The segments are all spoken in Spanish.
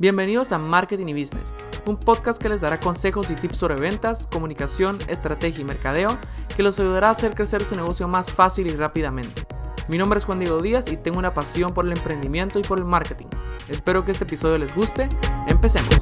Bienvenidos a Marketing y Business, un podcast que les dará consejos y tips sobre ventas, comunicación, estrategia y mercadeo que los ayudará a hacer crecer su negocio más fácil y rápidamente. Mi nombre es Juan Diego Díaz y tengo una pasión por el emprendimiento y por el marketing. Espero que este episodio les guste. Empecemos.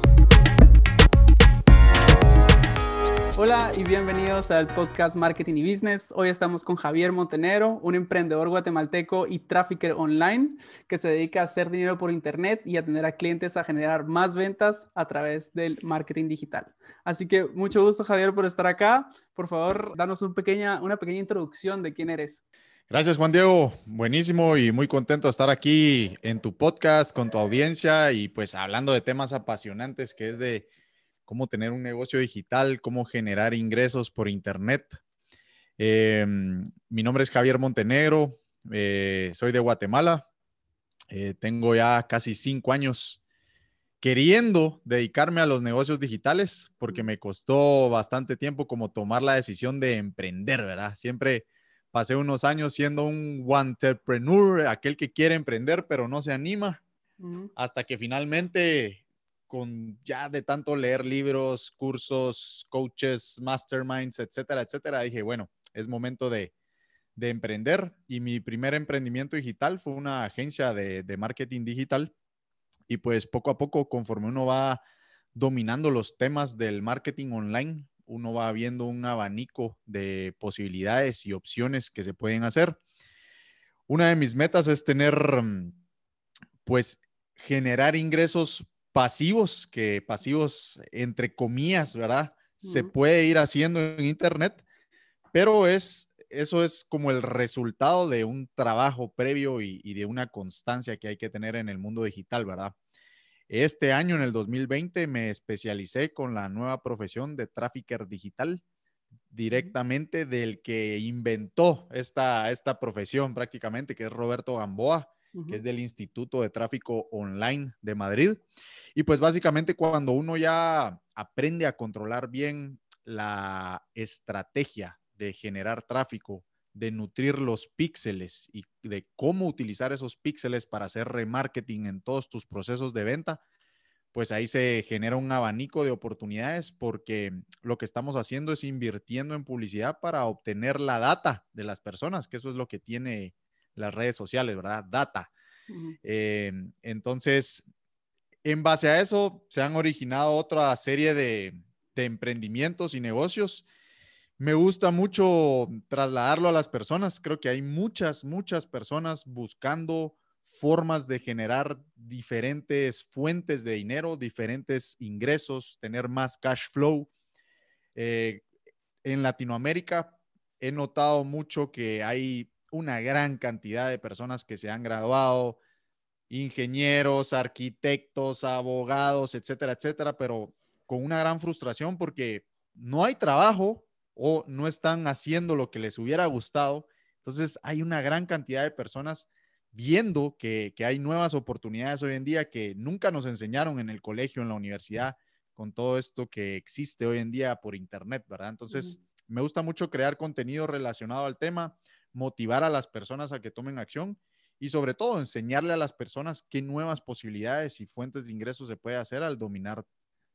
Hola y bienvenidos al podcast Marketing y Business. Hoy estamos con Javier Montenegro, un emprendedor guatemalteco y trafficker online que se dedica a hacer dinero por internet y a tener a clientes a generar más ventas a través del marketing digital. Así que mucho gusto Javier por estar acá. Por favor, danos una pequeña introducción de quién eres. Gracias Juan Diego, buenísimo y muy contento de estar aquí en tu podcast con tu audiencia y pues hablando de temas apasionantes que es de cómo tener un negocio digital, cómo generar ingresos por Internet. Eh, mi nombre es Javier Montenegro, eh, soy de Guatemala, eh, tengo ya casi cinco años queriendo dedicarme a los negocios digitales porque me costó bastante tiempo como tomar la decisión de emprender, ¿verdad? Siempre pasé unos años siendo un entrepreneur, aquel que quiere emprender pero no se anima, hasta que finalmente con ya de tanto leer libros, cursos, coaches, masterminds, etcétera, etcétera, dije, bueno, es momento de, emprender. Y mi primer emprendimiento digital fue una agencia de, de, marketing digital. Y pues poco a poco, conforme uno va dominando los temas del marketing online, uno va viendo un abanico de posibilidades y opciones que se pueden hacer. Una de mis metas es tener, pues, generar ingresos pasivos, que pasivos entre comillas, ¿verdad? Se puede ir haciendo en Internet, pero es, eso es como el resultado de un trabajo previo y, y, de una constancia que hay que tener en el mundo digital, ¿verdad? Este año, en el 2020, me especialicé con la nueva profesión de trafficker digital, directamente del que inventó esta, esta profesión prácticamente, que es Roberto Gamboa que es del Instituto de Tráfico Online de Madrid. Y pues básicamente cuando uno ya aprende a controlar bien la estrategia de generar tráfico, de nutrir los píxeles y de cómo utilizar esos píxeles para hacer remarketing en todos tus procesos de venta, pues ahí se genera un abanico de oportunidades porque lo que estamos haciendo es invirtiendo en publicidad para obtener la data de las personas, que eso es lo que tiene las redes sociales, ¿verdad? Data. Eh, entonces, en base a eso, se han originado otra serie de, emprendimientos y negocios. Me gusta mucho trasladarlo a las personas. Creo que hay muchas, muchas personas buscando formas de generar diferentes fuentes de dinero, diferentes ingresos, tener más cash flow. Eh, en Latinoamérica he notado mucho que hay una gran cantidad de personas que se han graduado, ingenieros, arquitectos, abogados, etcétera, etcétera, pero con una gran frustración porque no hay trabajo o no están haciendo lo que les hubiera gustado. Entonces hay una gran cantidad de personas viendo que, hay nuevas oportunidades hoy en día que nunca nos enseñaron en el colegio, en la universidad, con todo esto que existe hoy en día por Internet, ¿verdad? Entonces, me gusta mucho crear contenido relacionado al tema motivar a las personas a que tomen acción y sobre todo enseñarle a las personas qué nuevas posibilidades y fuentes de ingresos se puede hacer al dominar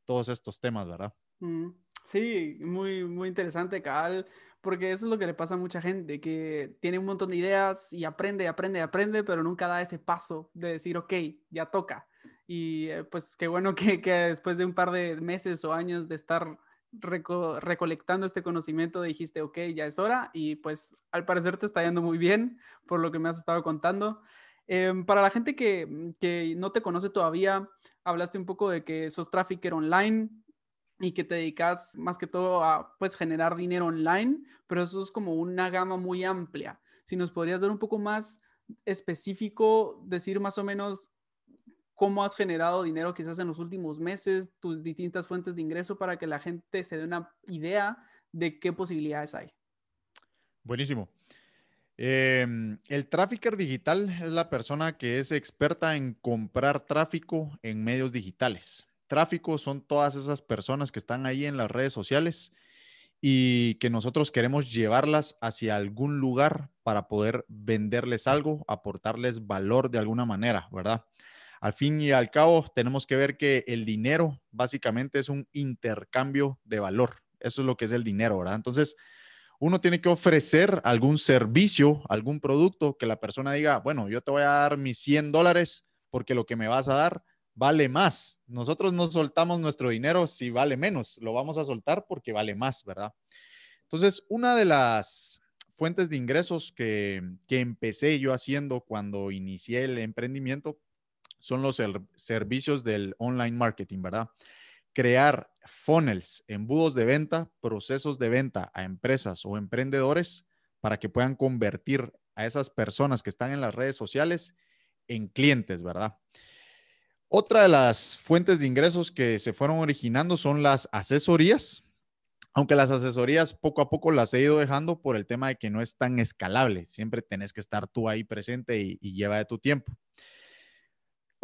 todos estos temas, ¿verdad? Mm, sí, muy, muy interesante, Cal, porque eso es lo que le pasa a mucha gente, que tiene un montón de ideas y aprende, aprende, aprende, pero nunca da ese paso de decir, ok, ya toca. Y eh, pues qué bueno que, que después de un par de meses o años de estar recolectando este conocimiento dijiste, ok, ya es hora y pues al parecer te está yendo muy bien por lo que me has estado contando. Em, para la gente que, mm, que, no te conoce todavía, hablaste un poco de que sos trafficker online y que te dedicas más que todo a pues generar dinero online, pero eso es como una gama muy amplia. Si nos podrías dar un poco más específico, decir más o menos cómo has generado dinero quizás en los últimos meses, tus distintas fuentes de ingreso para que la gente se dé una idea de qué posibilidades hay. Buenísimo. Em, el trafficker digital es la persona que es experta en comprar tráfico en medios digitales. Tráfico son todas esas personas que están ahí en las redes sociales y que nosotros queremos llevarlas hacia algún lugar para poder venderles algo, aportarles valor de alguna manera, ¿verdad? Al fin y al cabo, tenemos que ver que el dinero básicamente es un intercambio de valor. Eso es lo que es el dinero, ¿verdad? Entonces, uno tiene que ofrecer algún servicio, algún producto que la persona diga, bueno, yo te voy a dar mis 100 dólares porque lo que me vas a dar vale más. Nosotros no soltamos nuestro dinero si vale menos, lo vamos a soltar porque vale más, ¿verdad? Entonces, una de las fuentes de ingresos que, empecé yo haciendo cuando inicié el emprendimiento son los servicios del online marketing, ¿verdad? Crear funnels, embudos de venta, procesos de venta a empresas o emprendedores para que puedan convertir a esas personas que están en las redes sociales en clientes, ¿verdad? Otra de las fuentes de ingresos que se fueron originando son las asesorías, aunque las asesorías poco a poco las he ido dejando por el tema de que no es tan escalable. Siempre tenés que estar tú ahí presente y, lleva de tu tiempo.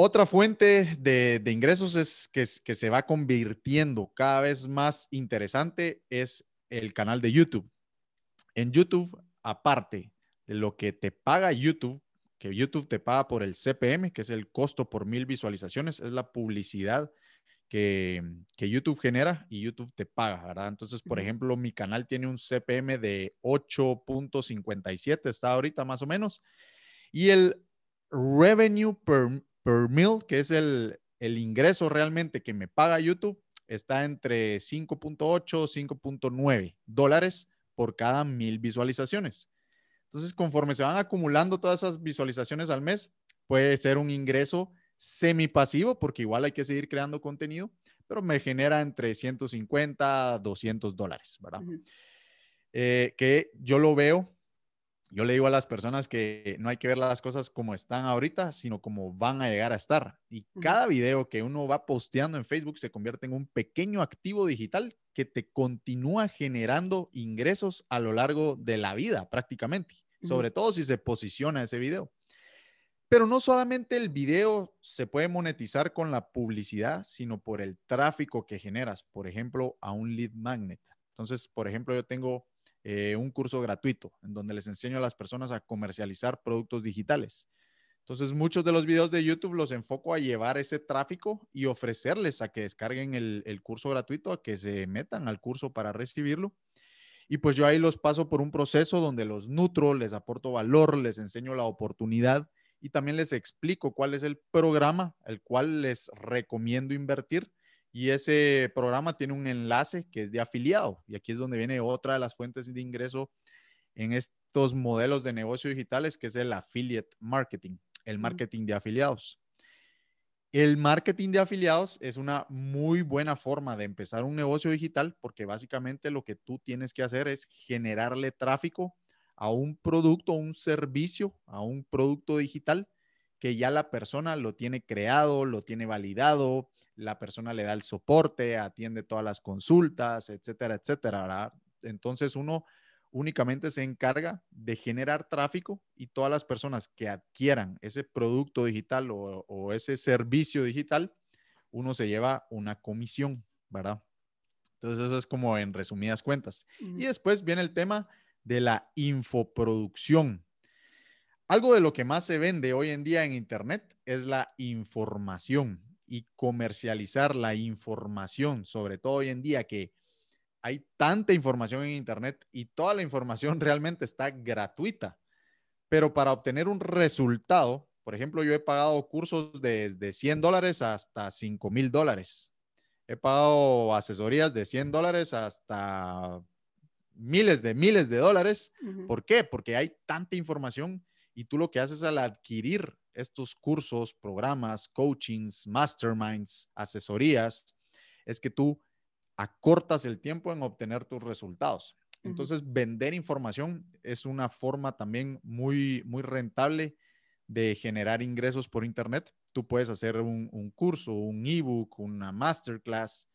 Otra fuente de, ingresos es que, que, se va convirtiendo cada vez más interesante es el canal de YouTube. En YouTube, aparte de lo que te paga YouTube, que YouTube te paga por el CPM, que es el costo por mil visualizaciones, es la publicidad que, YouTube genera y YouTube te paga, ¿verdad? Entonces, por ejemplo, mi canal tiene un CPM de 8.57, está ahorita más o menos, y el revenue per, per mil, que es el, el ingreso realmente que me paga YouTube, está entre 5.8 5.9 dólares por cada mil visualizaciones. Entonces, conforme se van acumulando todas esas visualizaciones al mes, puede ser un ingreso semipasivo, porque igual hay que seguir creando contenido, pero me genera entre 150 a 200 dólares, ¿verdad? Eh, que yo lo veo, yo le digo a las personas que no hay que ver las cosas como están ahorita, sino como van a llegar a estar. Y cada video que uno va posteando en Facebook se convierte en un pequeño activo digital que te continúa generando ingresos a lo largo de la vida prácticamente, sobre todo si se posiciona ese video. Pero no solamente el video se puede monetizar con la publicidad, sino por el tráfico que generas, por ejemplo, a un lead magnet. Entonces, por ejemplo, yo tengo eh, un curso gratuito en donde les enseño a las personas a comercializar productos digitales. Entonces, muchos de los videos de YouTube los enfoco a llevar ese tráfico y ofrecerles a que descarguen el, el curso gratuito, a que se metan al curso para recibirlo. Y pues yo ahí los paso por un proceso donde los nutro, les aporto valor, les enseño la oportunidad y también les explico cuál es el programa el cual les recomiendo invertir. Y ese programa tiene un enlace que es de afiliado. Y aquí es donde viene otra de las fuentes de ingreso en estos modelos de negocio digitales, que es el affiliate marketing, el marketing de afiliados. El marketing de afiliados es una muy buena forma de empezar un negocio digital porque básicamente lo que tú tienes que hacer es generarle tráfico a un producto, un servicio, a un producto digital que ya la persona lo tiene creado, lo tiene validado, la persona le da el soporte, atiende todas las consultas, etcétera, etcétera. Entonces uno únicamente se encarga de generar tráfico y todas las personas que adquieran ese producto digital o, ese servicio digital, uno se lleva una comisión, ¿verdad? Entonces eso es como en resumidas cuentas. Y después viene el tema de la infoproducción. Algo de lo que más se vende hoy en día en Internet es la información y comercializar la información, sobre todo hoy en día que hay tanta información en Internet y toda la información realmente está gratuita. Pero para obtener un resultado, por ejemplo, yo he pagado cursos desde 100 dólares hasta 5 mil dólares. He pagado asesorías de 100 dólares hasta miles de miles de dólares. ¿Por qué? Porque hay tanta información y tú lo que haces al adquirir estos cursos, programas, coachings, masterminds, asesorías, es que tú acortas el tiempo en obtener tus resultados. Entonces, vender información es una forma también muy, muy rentable de generar ingresos por Internet. Tú puedes hacer un, un curso, un ebook, una masterclass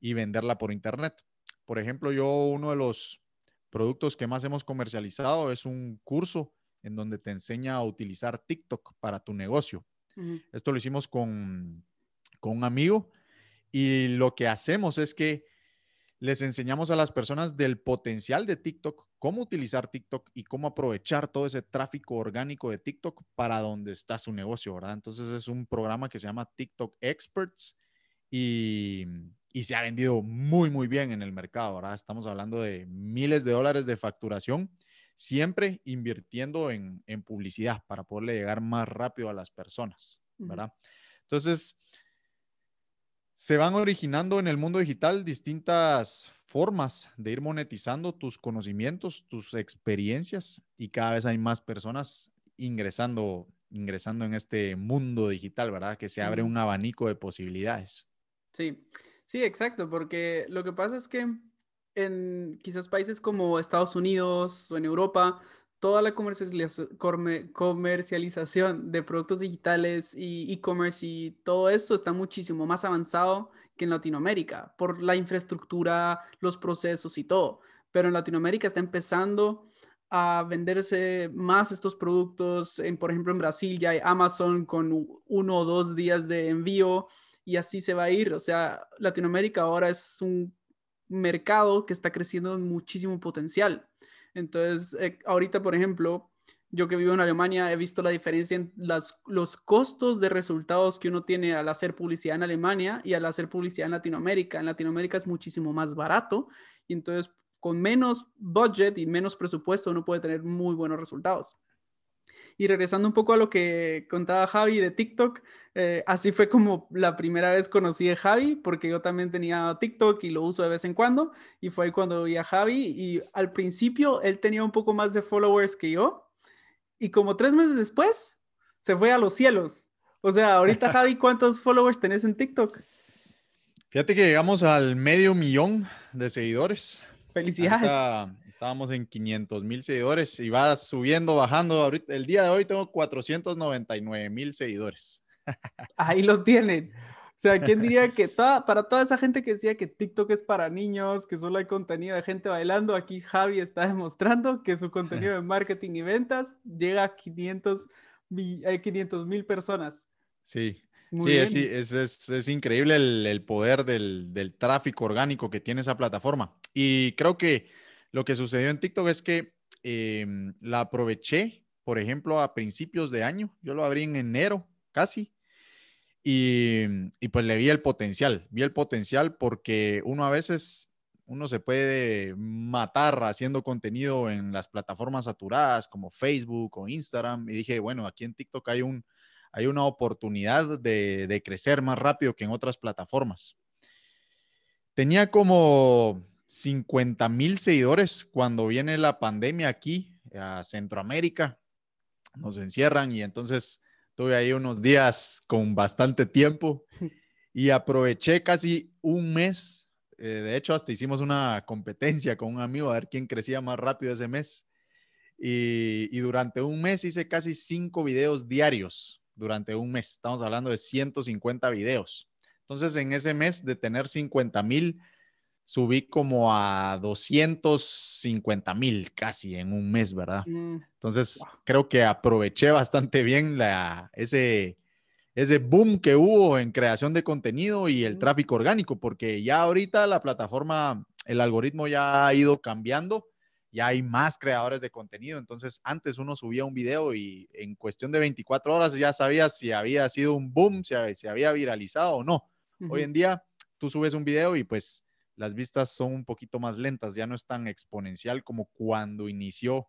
y venderla por Internet. Por ejemplo, yo uno de los productos que más hemos comercializado es un curso en donde te enseña a utilizar TikTok para tu negocio. Esto lo hicimos con, con un amigo y lo que hacemos es que les enseñamos a las personas del potencial de TikTok, cómo utilizar TikTok y cómo aprovechar todo ese tráfico orgánico de TikTok para donde está su negocio, ¿verdad? Entonces es un programa que se llama TikTok Experts y, se ha vendido muy, muy bien en el mercado, ¿verdad? Estamos hablando de miles de dólares de facturación, siempre invirtiendo en, publicidad para poderle llegar más rápido a las personas, ¿verdad? Entonces, se van originando en el mundo digital distintas formas de ir monetizando tus conocimientos, tus experiencias y cada vez hay más personas ingresando, ingresando en este mundo digital, ¿verdad? Que se abre un abanico de posibilidades. Sí, sí, exacto, porque lo que pasa es que en quizás países como Estados Unidos o en Europa, toda la comercialización de productos digitales y e-commerce y todo esto está muchísimo más avanzado que en Latinoamérica por la infraestructura, los procesos y todo. Pero en Latinoamérica está empezando a venderse más estos productos. En, por ejemplo, en Brasil ya hay Amazon con uno o dos días de envío y así se va a ir. O sea, Latinoamérica ahora es un mercado que está creciendo en muchísimo potencial. Entonces, eh, ahorita, por ejemplo, yo que vivo en Alemania he visto la diferencia en los costos de resultados que uno tiene al hacer publicidad en Alemania y al hacer publicidad en Latinoamérica. En Latinoamérica es muchísimo más barato y entonces con menos budget y menos presupuesto uno puede tener muy buenos resultados. Y regresando un poco a lo que contaba Javi de TikTok, eh, así fue como la primera vez conocí a Javi, porque yo también tenía TikTok y lo uso de vez en cuando, y fue ahí cuando vi a Javi, y al principio él tenía un poco más de followers que yo, y como tres meses después, se fue a los cielos. O sea, ahorita Javi, ¿cuántos followers tenés en TikTok? Fíjate que llegamos al medio millón de seguidores. Felicidades. estábamos en 500 mil seguidores y va subiendo, bajando. Ahorita, el día de hoy tengo 499 mil seguidores. Ahí lo tienen. O sea, ¿quién diría que toda, para toda esa gente que decía que TikTok es para niños, que solo hay contenido de gente bailando, aquí Javi está demostrando que su contenido de marketing y ventas llega a 500 mil personas. Sí, sí, es, es, es, increíble el, el poder del, del, tráfico orgánico que tiene esa plataforma. Y creo que lo que sucedió en TikTok es que em, la aproveché, por ejemplo, a principios de año. Yo lo abrí en enero casi. Y, y pues le vi el potencial, vi el potencial porque uno a veces, uno se puede matar haciendo contenido en las plataformas saturadas como Facebook o Instagram. Y dije, bueno, aquí en TikTok hay un, hay una oportunidad de, crecer más rápido que en otras plataformas. Tenía como 50 mil seguidores cuando viene la pandemia aquí a Centroamérica. Nos encierran y entonces tuve ahí unos días con bastante tiempo y aproveché casi un mes. Eh, de hecho, hasta hicimos una competencia con un amigo a ver quién crecía más rápido ese mes. Y, y durante un mes hice casi cinco videos diarios durante un mes. Estamos hablando de 150 videos. Entonces, en ese mes de tener 50 mil, subí como a 250 mil casi en un mes, ¿verdad? Mm, Entonces, creo que aproveché bastante bien la, ese, ese boom que hubo en creación de contenido y el mm. tráfico orgánico, porque ya ahorita la plataforma, el algoritmo ya ha ido cambiando ya hay más creadores de contenido. Entonces, antes uno subía un video y en cuestión de 24 horas ya sabías si había sido un boom, si, había viralizado o no. Hoy en día, tú subes un video y pues las vistas son un poquito más lentas, ya no es tan exponencial como cuando inició.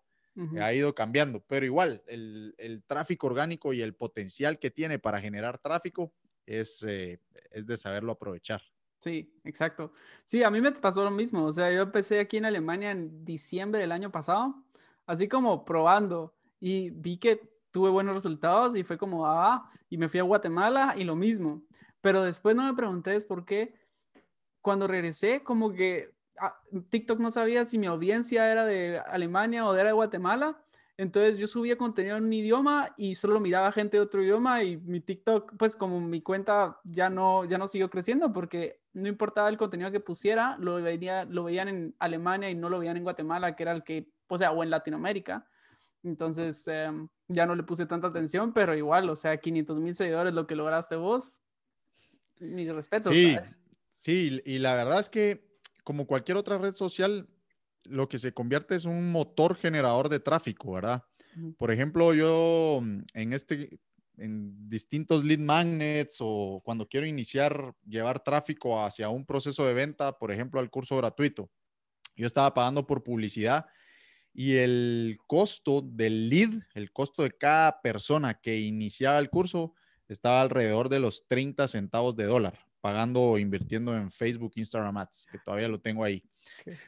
Ha ido cambiando, pero igual el, tráfico orgánico y el potencial que tiene para generar tráfico es, eh, es de saberlo aprovechar. Sí, exacto. Sí, a mí me pasó lo mismo. O sea, yo empecé aquí en Alemania en diciembre del año pasado, así como probando y vi que tuve buenos resultados y fue como, ah, y me fui a Guatemala y lo mismo. Pero después no me pregunté por qué cuando regresé, como que ah, TikTok no sabía si mi audiencia era de Alemania o era de Guatemala entonces yo subía contenido en un idioma y solo miraba gente de otro idioma y mi TikTok, pues como mi cuenta ya no, ya no siguió creciendo porque no importaba el contenido que pusiera, lo, veía, lo veían en Alemania y no lo veían en Guatemala, que era el que, o sea, o en Latinoamérica. Entonces em, ya no le puse tanta atención, pero igual, o sea, 500 mil seguidores, lo que lograste vos, mis respetos. Sí, sí, y la verdad es que como cualquier otra red social, lo que se convierte es un motor generador de tráfico, ¿verdad? Por ejemplo, yo mm, en este, en distintos lead magnets o cuando quiero iniciar, llevar tráfico hacia un proceso de venta, por ejemplo, al curso gratuito, yo estaba pagando por publicidad y el costo del lead, el costo de cada persona que iniciaba el curso, estaba alrededor de los 30 centavos de dólar, pagando o invirtiendo en Facebook, Instagram Ads, que todavía lo tengo ahí.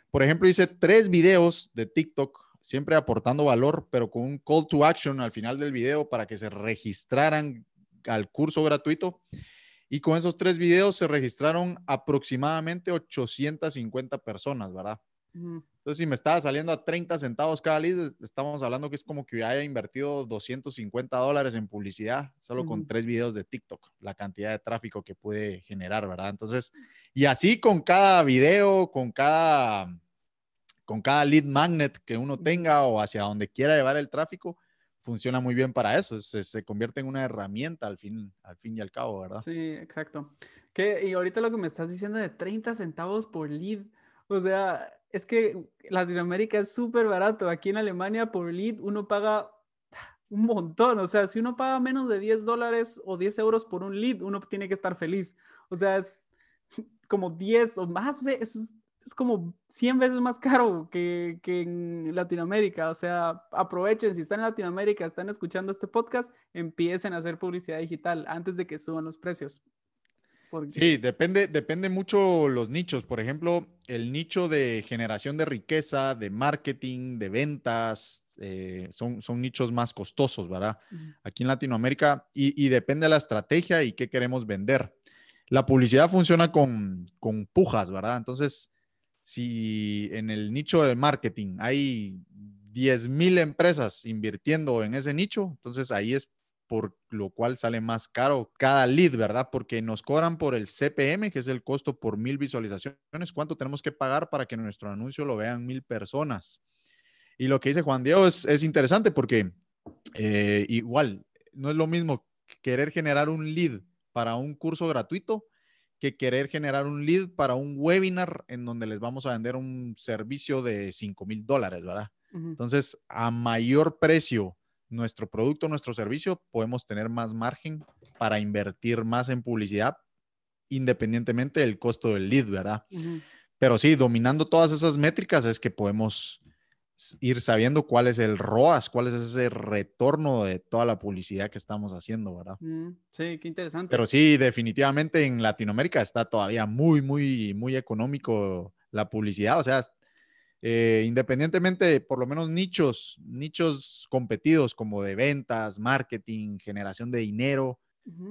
Por ejemplo, hice tres videos de TikTok, siempre aportando valor, pero con un call to action al final del video para que se registraran al curso gratuito. Y con esos tres videos se registraron aproximadamente 850 personas, ¿verdad? Entonces, si me estaba saliendo a 30 centavos cada lead, estamos hablando que es como que haya invertido 250 dólares en publicidad solo con tres videos de TikTok, la cantidad de tráfico que puede generar, ¿verdad? Entonces, y así con cada video, con cada, con cada lead magnet que uno tenga o hacia donde quiera llevar el tráfico, funciona muy bien para eso. Se, se, convierte en una herramienta al fin, al fin y al cabo, ¿verdad? Sí, exacto. Que, y ahorita lo que me estás diciendo de 30 centavos por lead, o sea, es que Latinoamérica es súper barato. Aquí en Alemania por lead uno paga un montón. O sea, si uno paga menos de 10 dólares o 10 euros por un lead, uno tiene que estar feliz. O sea, es como 10 o más veces, es como 100 veces más caro que, que, en Latinoamérica. O sea, aprovechen, si están en Latinoamérica, están escuchando este podcast, empiecen a hacer publicidad digital antes de que suban los precios. Sí, depende, depende mucho los nichos. Por ejemplo, el nicho de generación de riqueza, de marketing, de ventas, eh, son, son nichos más costosos, ¿verdad? Aquí en Latinoamérica, y, depende de la estrategia y qué queremos vender. La publicidad funciona con, con pujas, ¿verdad? Entonces, si en el nicho de marketing hay 10 mil empresas invirtiendo en ese nicho, entonces ahí es por lo cual sale más caro cada lead, ¿verdad? Porque nos cobran por el CPM, que es el costo por mil visualizaciones. ¿Cuánto tenemos que pagar para que nuestro anuncio lo vean mil personas? Y lo que dice Juan Diego es, interesante porque eh, igual, no es lo mismo querer generar un lead para un curso gratuito que querer generar un lead para un webinar en donde les vamos a vender un servicio de 5 mil dólares, ¿verdad? Entonces, a mayor precio nuestro producto, nuestro servicio, podemos tener más margen para invertir más en publicidad, independientemente del costo del lead, ¿verdad? Pero sí, dominando todas esas métricas es que podemos ir sabiendo cuál es el ROAS, cuál es ese retorno de toda la publicidad que estamos haciendo, ¿verdad? Sí, qué interesante. Pero sí, definitivamente en Latinoamérica está todavía muy, muy, muy económico la publicidad. O sea, eh, independientemente por lo menos nichos, nichos competidos como de ventas, marketing, generación de dinero,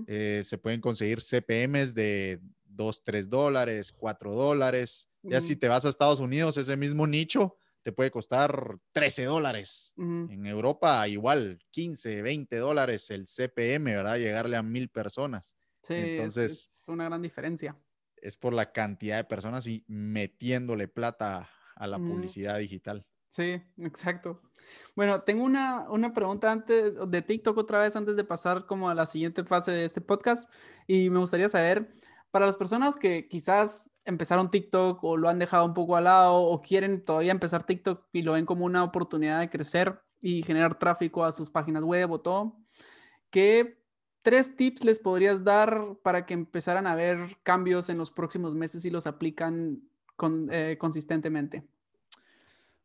eh, se pueden conseguir CPMs de 2, 3 dólares, 4 dólares. Ya si te vas a Estados Unidos, ese mismo nicho te puede costar 13 dólares. En Europa igual, 15, 20 dólares el CPM, ¿verdad? Llegarle a mil personas. Sí, Entonces, es una gran diferencia. Es por la cantidad de personas y metiéndole plata a la publicidad digital. Sí, exacto. Bueno, tengo una, una, pregunta antes de TikTok otra vez antes de pasar como a la siguiente fase de este podcast y me gustaría saber para las personas que quizás empezaron TikTok o lo han dejado un poco al lado o quieren todavía empezar TikTok y lo ven como una oportunidad de crecer y generar tráfico a sus páginas web o todo, ¿qué tres tips les podrías dar para que empezaran a ver cambios en los próximos meses y los aplican eh, consistentemente?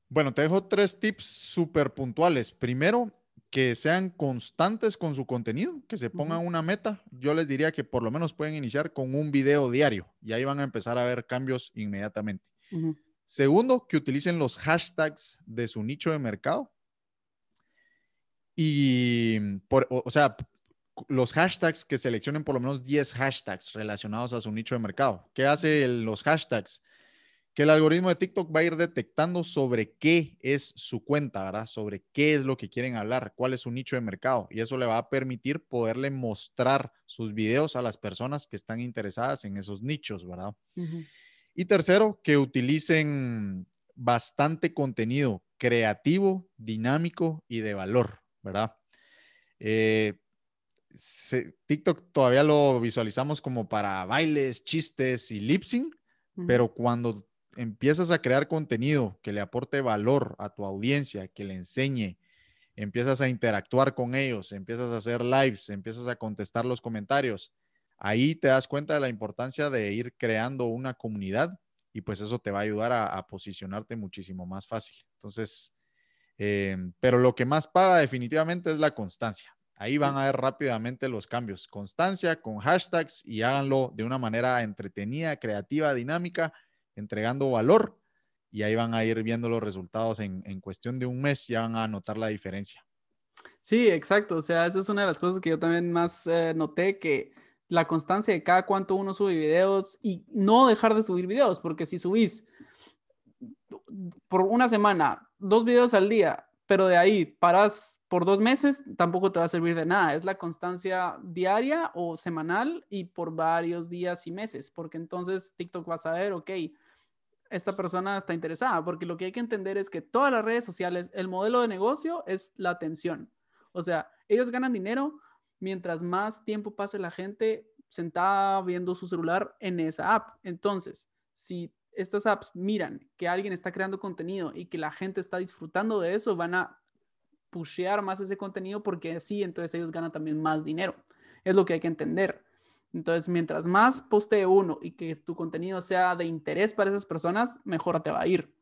Bueno, te dejo tres tips súper puntuales. Primero, que sean constantes con su contenido, que se pongan una meta. Yo les diría que por lo menos pueden iniciar con un video diario y ahí van a empezar a ver cambios inmediatamente. Segundo, que utilicen los hashtags de su nicho de mercado. Y, por, o, sea, los hashtags que seleccionen por lo menos 10 hashtags relacionados a su nicho de mercado. ¿Qué hace los hashtags? Que el algoritmo de TikTok va a ir detectando sobre qué es su cuenta, ¿verdad? Sobre qué es lo que quieren hablar, cuál es su nicho de mercado. Y eso le va a permitir poderle mostrar sus videos a las personas que están interesadas en esos nichos, ¿verdad? Y tercero, que utilicen bastante contenido creativo, dinámico y de valor, ¿verdad? Eh, TikTok todavía lo visualizamos como para bailes, chistes y lip sync, pero cuando empiezas a crear contenido que le aporte valor a tu audiencia, que le enseñe, empiezas a interactuar con ellos, empiezas a hacer lives, empiezas a contestar los comentarios, ahí te das cuenta de la importancia de ir creando una comunidad y pues eso te va a ayudar a, posicionarte muchísimo más fácil. Entonces, em, pero lo que más paga definitivamente es la constancia. Ahí van a ver rápidamente los cambios. Constancia con hashtags y háganlo de una manera entretenida, creativa, dinámica, entregando valor y ahí van a ir viendo los resultados en, cuestión de un mes, ya van a notar la diferencia. Sí, exacto. O sea, esa es una de las cosas que yo también más eh, noté, que la constancia de cada cuánto uno sube videos y no dejar de subir videos, porque si subís por una semana dos videos al día, pero de ahí paras por dos meses, tampoco te va a servir de nada. Es la constancia diaria o semanal y por varios días y meses, porque entonces TikTok va a saber, ok, esta persona está interesada, porque lo que hay que entender es que todas las redes sociales, el modelo de negocio es la atención. O sea, ellos ganan dinero mientras más tiempo pase la gente sentada viendo su celular en esa app. Entonces, si estas apps miran que alguien está creando contenido y que la gente está disfrutando de eso, van a pushear más ese contenido porque así entonces ellos ganan también más dinero. Es lo que hay que entender. Entonces, mientras más postee uno y que tu contenido sea de interés para esas personas, mejor te va a ir.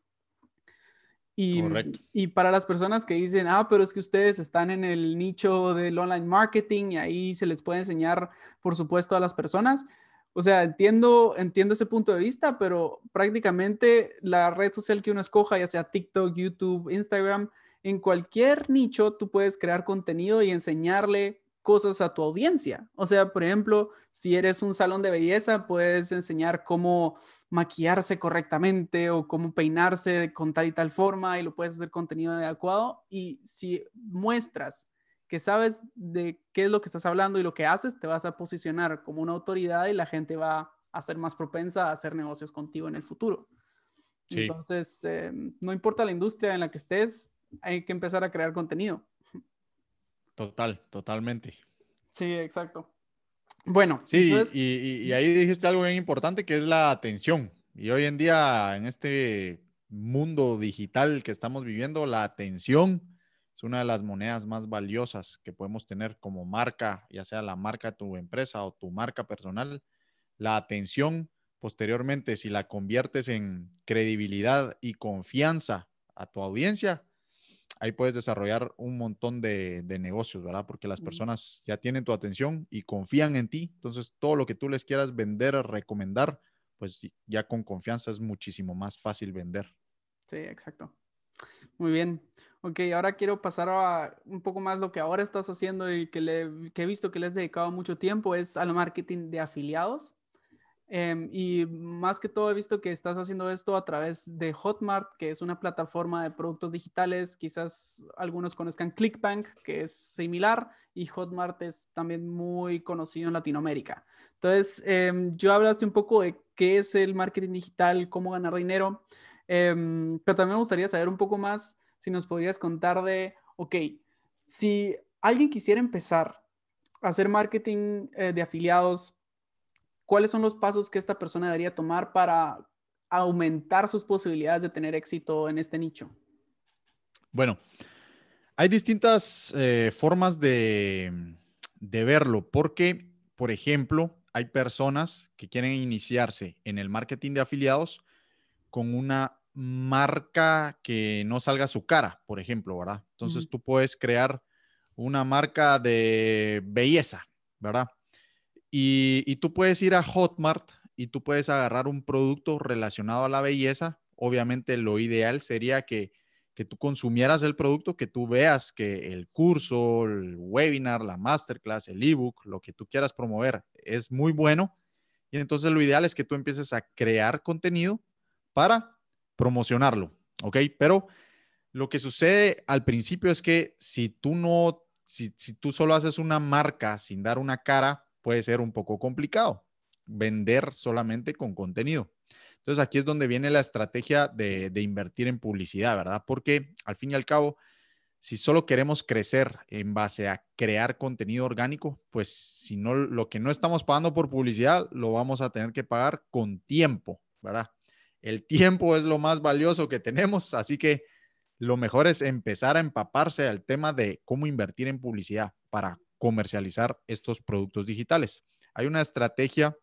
Y, y, para las personas que dicen, ah, pero es que ustedes están en el nicho del online marketing y ahí se les puede enseñar, por supuesto, a las personas. O sea, entiendo, entiendo ese punto de vista, pero prácticamente la red social que uno escoja, ya sea TikTok, YouTube, Instagram, en cualquier nicho tú puedes crear contenido y enseñarle cosas a tu audiencia. O sea, por ejemplo, si eres un salón de belleza, puedes enseñar cómo maquillarse correctamente o cómo peinarse con tal y tal forma y lo puedes hacer contenido adecuado. Y si muestras que sabes de qué es lo que estás hablando y lo que haces, te vas a posicionar como una autoridad y la gente va a ser más propensa a hacer negocios contigo en el futuro. Entonces, eh, no importa la industria en la que estés, hay que empezar a crear contenido. Total, totalmente. Sí, exacto. Bueno, sí, y, ahí dijiste algo bien importante que es la atención. Y hoy en día, en este mundo digital que estamos viviendo, la atención es una de las monedas más valiosas que podemos tener como marca, ya sea la marca de tu empresa o tu marca personal. La atención, posteriormente, si la conviertes en credibilidad y confianza a tu audiencia, ahí puedes desarrollar un montón de, negocios, ¿verdad? Porque las personas ya tienen tu atención y confían en ti. Entonces, todo lo que tú les quieras vender, recomendar, pues ya con confianza es muchísimo más fácil vender. Sí, exacto. Muy bien. Ok, ahora quiero pasar a un poco más lo que ahora estás haciendo y que, le, que he visto que le has dedicado mucho tiempo, es al marketing de afiliados. Em, y más que todo he visto que estás haciendo esto a través de Hotmart, que es una plataforma de productos digitales. Quizás algunos conozcan Clickbank, que es similar, y Hotmart es también muy conocido en Latinoamérica. Entonces, em, yo hablaste un poco de qué es el marketing digital, cómo ganar dinero, em, pero también me gustaría saber un poco más si nos podrías contar de, ok, si alguien quisiera empezar a hacer marketing eh, de afiliados, ¿cuáles son los pasos que esta persona debería tomar para aumentar sus posibilidades de tener éxito en este nicho? Bueno, hay distintas eh, formas de, de verlo, porque, por ejemplo, hay personas que quieren iniciarse en el marketing de afiliados con una marca que no salga su cara, por ejemplo, ¿verdad? Entonces tú puedes crear una marca de belleza, ¿verdad? Y, tú puedes ir a Hotmart y tú puedes agarrar un producto relacionado a la belleza. Obviamente lo ideal sería que, que tú consumieras el producto, que tú veas que el curso, el webinar, la masterclass, el ebook, lo que tú quieras promover es muy bueno. Y entonces lo ideal es que tú empieces a crear contenido para promocionarlo, ¿ok? Pero lo que sucede al principio es que si tú no, si, si tú solo haces una marca sin dar una cara, puede ser un poco complicado vender solamente con contenido. Entonces aquí es donde viene la estrategia de, invertir en publicidad, ¿verdad? Porque al fin y al cabo, si solo queremos crecer en base a crear contenido orgánico, pues si no, lo que no estamos pagando por publicidad, lo vamos a tener que pagar con tiempo, ¿verdad? El tiempo es lo más valioso que tenemos, así que lo mejor es empezar a empaparse al tema de cómo invertir en publicidad para comercializar estos productos digitales. Hay una estrategia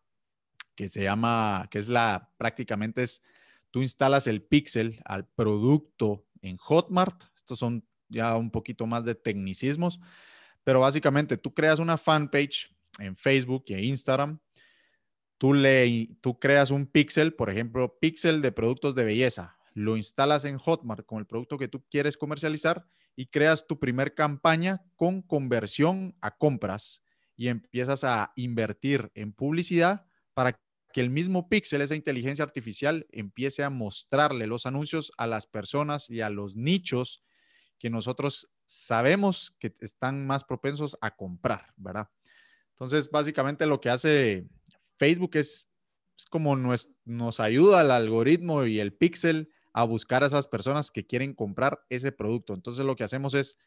que se llama, que es la, prácticamente es, tú instalas el pixel al producto en Hotmart. Estos son ya un poquito más de tecnicismos, pero básicamente tú creas una fanpage en Facebook y Instagram. Tú, le, tú creas un pixel, por ejemplo, pixel de productos de belleza. Lo instalas en Hotmart con el producto que tú quieres comercializar y creas tu primer campaña con conversión a compras y empiezas a invertir en publicidad para que el mismo pixel, esa inteligencia artificial, empiece a mostrarle los anuncios a las personas y a los nichos que nosotros sabemos que están más propensos a comprar, ¿verdad? Entonces, básicamente lo que hace Facebook es, como nos, nos ayuda al algoritmo y el pixel a buscar a esas personas que quieren comprar ese producto. Entonces, lo que hacemos es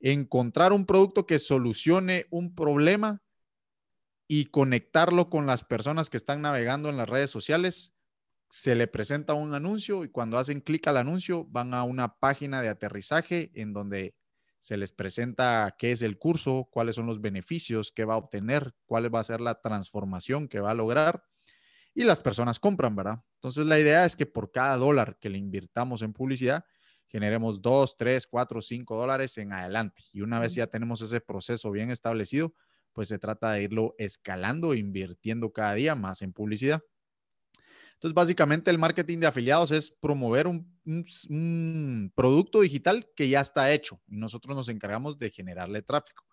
encontrar un producto que solucione un problema y conectarlo con las personas que están navegando en las redes sociales. Se le presenta un anuncio y cuando hacen clic al anuncio van a una página de aterrizaje en donde se les presenta qué es el curso, cuáles son los beneficios que va a obtener, cuál va a ser la transformación que va a lograr y las personas compran, ¿verdad? Entonces la idea es que por cada dólar que le invirtamos en publicidad, generemos 2, 3, 4, 5 dólares en adelante. Y una vez ya tenemos ese proceso bien establecido, pues se trata de irlo escalando, e invirtiendo cada día más en publicidad. Entonces, básicamente el marketing de afiliados es promover un, producto digital que ya está hecho y nosotros nos encargamos de generarle tráfico.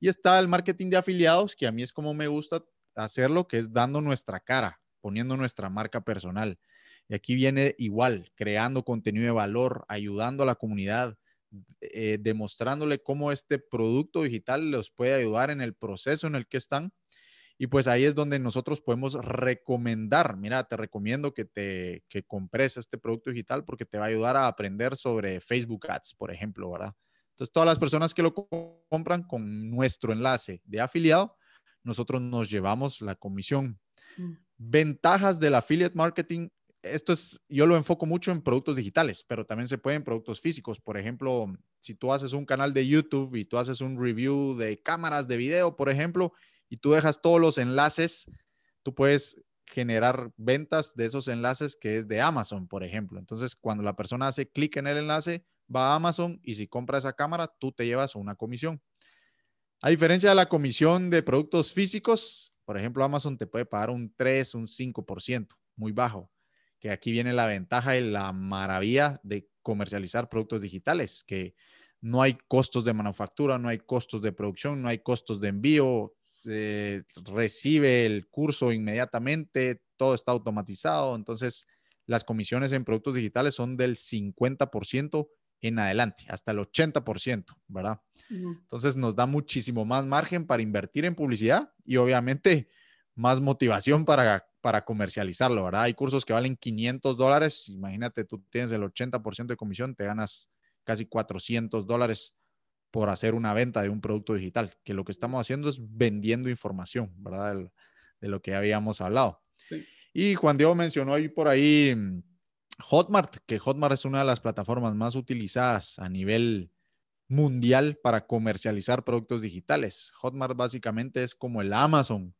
Y está el marketing de afiliados, que a mí es como me gusta hacerlo, que es dando nuestra cara, poniendo nuestra marca personal. Y aquí viene igual, creando contenido de valor, ayudando a la comunidad, eh, demostrándole cómo este producto digital los puede ayudar en el proceso en el que están. Y pues ahí es donde nosotros podemos recomendar, mira, te recomiendo que te que compres este producto digital porque te va a ayudar a aprender sobre Facebook Ads, por ejemplo, ¿verdad? Entonces, todas las personas que lo compran con nuestro enlace de afiliado, nosotros nos llevamos la comisión. Ventajas del affiliate marketing esto es, yo lo enfoco mucho en productos digitales, pero también se puede en productos físicos. Por ejemplo, si tú haces un canal de YouTube y tú haces un review de cámaras de video, por ejemplo, y tú dejas todos los enlaces, tú puedes generar ventas de esos enlaces que es de Amazon, por ejemplo. Entonces, cuando la persona hace clic en el enlace, va a Amazon y si compra esa cámara, tú te llevas una comisión. A diferencia de la comisión de productos físicos, por ejemplo, Amazon te puede pagar un 3, un 5%, muy bajo que aquí viene la ventaja y la maravilla de comercializar productos digitales, que no hay costos de manufactura, no hay costos de producción, no hay costos de envío, recibe el curso inmediatamente, todo está automatizado, entonces las comisiones en productos digitales son del 50% en adelante, hasta el 80%, ¿verdad? Entonces nos da muchísimo más margen para invertir en publicidad y obviamente más motivación para para comercializarlo, ¿verdad? Hay cursos que valen 500 dólares, imagínate, tú tienes el 80% de comisión, te ganas casi 400 dólares por hacer una venta de un producto digital, que lo que estamos haciendo es vendiendo información, ¿verdad? De, lo que habíamos hablado. Y Juan Diego mencionó ahí por ahí mm, Hotmart, que Hotmart es una de las plataformas más utilizadas a nivel mundial para comercializar productos digitales. Hotmart básicamente es como el Amazon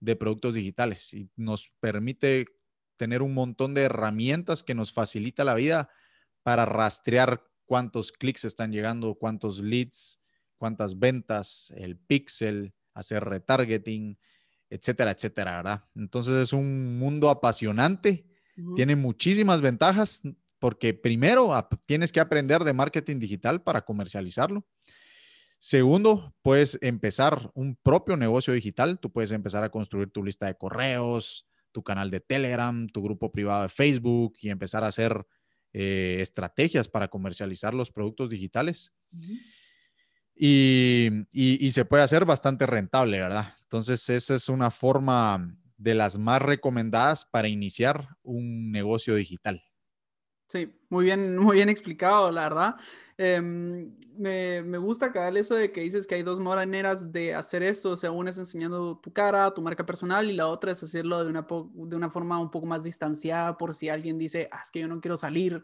de productos digitales y nos permite tener un montón de herramientas que nos facilita la vida para rastrear cuántos clics están llegando, cuántos leads, cuántas ventas, el pixel, hacer retargeting, etcétera, etcétera, ¿verdad? Entonces es un mundo apasionante, tiene muchísimas ventajas porque primero tienes que aprender de marketing digital para comercializarlo. Segundo, puedes empezar un propio negocio digital. Tú puedes empezar a construir tu lista de correos, tu canal de Telegram, tu grupo privado de Facebook y empezar a hacer eh, estrategias para comercializar los productos digitales. y, se puede hacer bastante rentable, ¿verdad? Entonces, esa es una forma de las más recomendadas para iniciar un negocio digital. Sí, muy bien, muy bien explicado, la verdad. Em, me, me, gusta cada eso de que dices que hay dos maneras de hacer esto, o sea, una es enseñando tu cara, tu marca personal, y la otra es hacerlo de una, de una forma un poco más distanciada por si alguien dice, ah, es que yo no quiero salir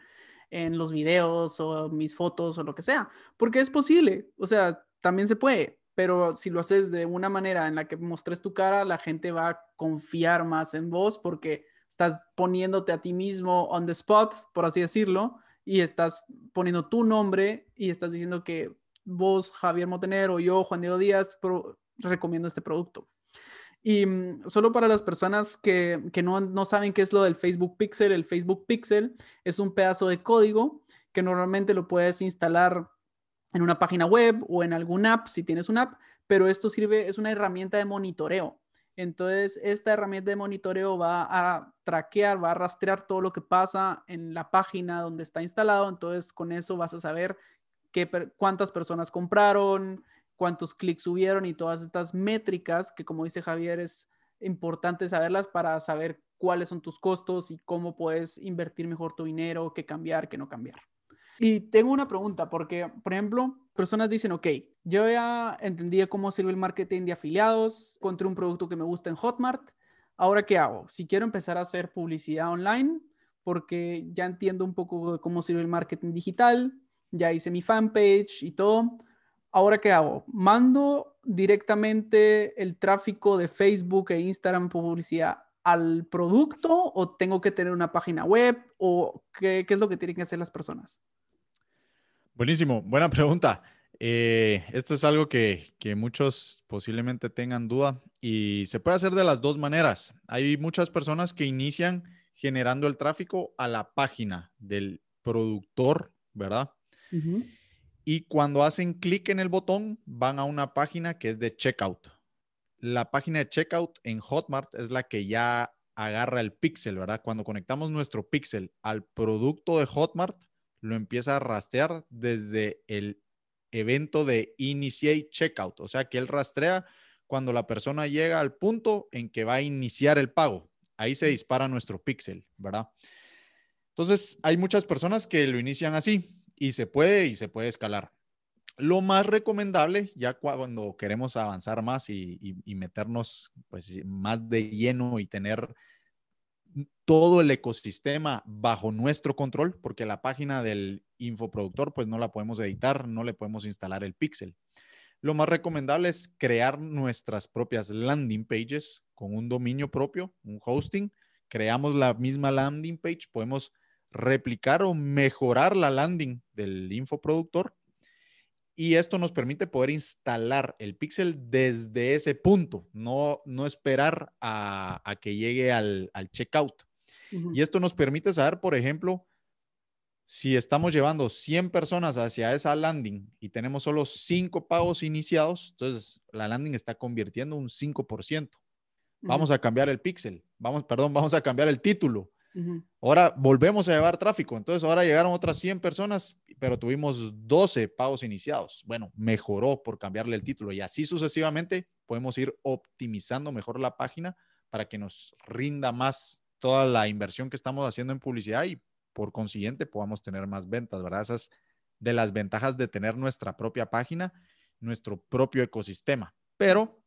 en los videos o mis fotos o lo que sea, porque es posible, o sea, también se puede, pero si lo haces de una manera en la que mostres tu cara, la gente va a confiar más en vos porque estás poniéndote a ti mismo on the spot, por así decirlo, y estás poniendo tu nombre y estás diciendo que vos, Javier Motener o yo, Juan Diego Díaz, recomiendo este producto. Y mm, solo para las personas que, que no, no, saben qué es lo del Facebook Pixel, el Facebook Pixel es un pedazo de código que normalmente lo puedes instalar en una página web o en alguna app si tienes una app, pero esto sirve, es una herramienta de monitoreo. Entonces, esta herramienta de monitoreo va a traquear, va a rastrear todo lo que pasa en la página donde está instalado. Entonces, con eso vas a saber qué, cuántas personas compraron, cuántos clics subieron y todas estas métricas que, como dice Javier, es importante saberlas para saber cuáles son tus costos y cómo puedes invertir mejor tu dinero, qué cambiar, qué no cambiar. Y tengo una pregunta, porque, por ejemplo, personas dicen, ok, yo ya entendí cómo sirve el marketing de afiliados, encontré un producto que me gusta en Hotmart, ahora qué hago? Si quiero empezar a hacer publicidad online, porque ya entiendo un poco cómo sirve el marketing digital, ya hice mi fanpage y todo, ahora qué hago? ¿Mando directamente el tráfico de Facebook e Instagram publicidad al producto o tengo que tener una página web o qué, qué es lo que tienen que hacer las personas? Buenísimo, buena pregunta. Eh, esto es algo que, que, muchos posiblemente tengan duda y se puede hacer de las dos maneras. Hay muchas personas que inician generando el tráfico a la página del productor, ¿verdad? Y cuando hacen clic en el botón, van a una página que es de checkout. La página de checkout en Hotmart es la que ya agarra el pixel, ¿verdad? Cuando conectamos nuestro pixel al producto de Hotmart, lo empieza a rastrear desde el evento de Initiate Checkout. O sea que él rastrea cuando la persona llega al punto en que va a iniciar el pago. Ahí se dispara nuestro pixel, ¿verdad? Entonces, hay muchas personas que lo inician así y se puede y se puede escalar. Lo más recomendable, ya cuando queremos avanzar más y, y meternos pues, más de lleno y tener todo el ecosistema bajo nuestro control, porque la página del infoproductor pues no la podemos editar, no le podemos instalar el pixel. Lo más recomendable es crear nuestras propias landing pages con un dominio propio, un hosting. Creamos la misma landing page, podemos replicar o mejorar la landing del infoproductor y esto nos permite poder instalar el pixel desde ese punto, no, no esperar a, que llegue al, al checkout. Y esto nos permite saber, por ejemplo, si estamos llevando 100 personas hacia esa landing y tenemos solo 5 pagos iniciados, entonces la landing está convirtiendo un 5%. Vamos a cambiar el pixel, vamos, perdón, vamos a cambiar el título. Ahora volvemos a llevar tráfico. Entonces ahora llegaron otras 100 personas, pero tuvimos 12 pagos iniciados. Bueno, mejoró por cambiarle el título y así sucesivamente podemos ir optimizando mejor la página para que nos rinda más toda la inversión que estamos haciendo en publicidad y por consiguiente podamos tener más ventas, ¿verdad? Esas de las ventajas de tener nuestra propia página, nuestro propio ecosistema. Pero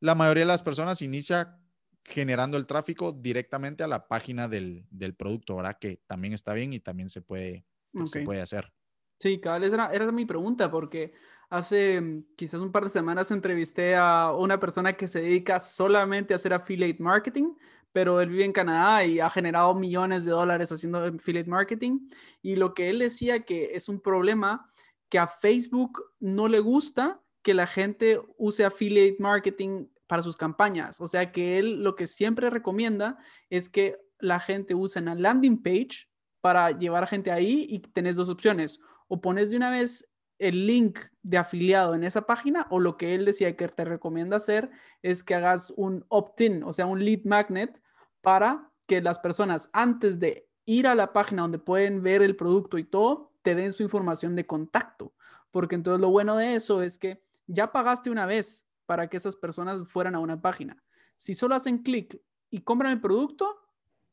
la mayoría de las personas inicia generando el tráfico directamente a la página del, producto, ¿verdad? Que también está bien y también se puede, se puede hacer. Sí, cada vez era, era mi pregunta porque hace mm, quizás un par de semanas entrevisté a una persona que se dedica solamente a hacer affiliate marketing, pero él vive en Canadá y ha generado millones de dólares haciendo affiliate marketing. Y lo que él decía que es un problema que a Facebook no le gusta que la gente use affiliate marketing para sus campañas. O sea que él lo que siempre recomienda es que la gente use una landing page para llevar a gente ahí y tenés dos opciones. O pones de una vez el link de afiliado en esa página o lo que él decía que te recomienda hacer es que hagas un opt-in, o sea, un lead magnet para que las personas antes de ir a la página donde pueden ver el producto y todo, te den su información de contacto. Porque entonces lo bueno de eso es que ya pagaste una vez para que esas personas fueran a una página. Si solo hacen clic y compran el producto,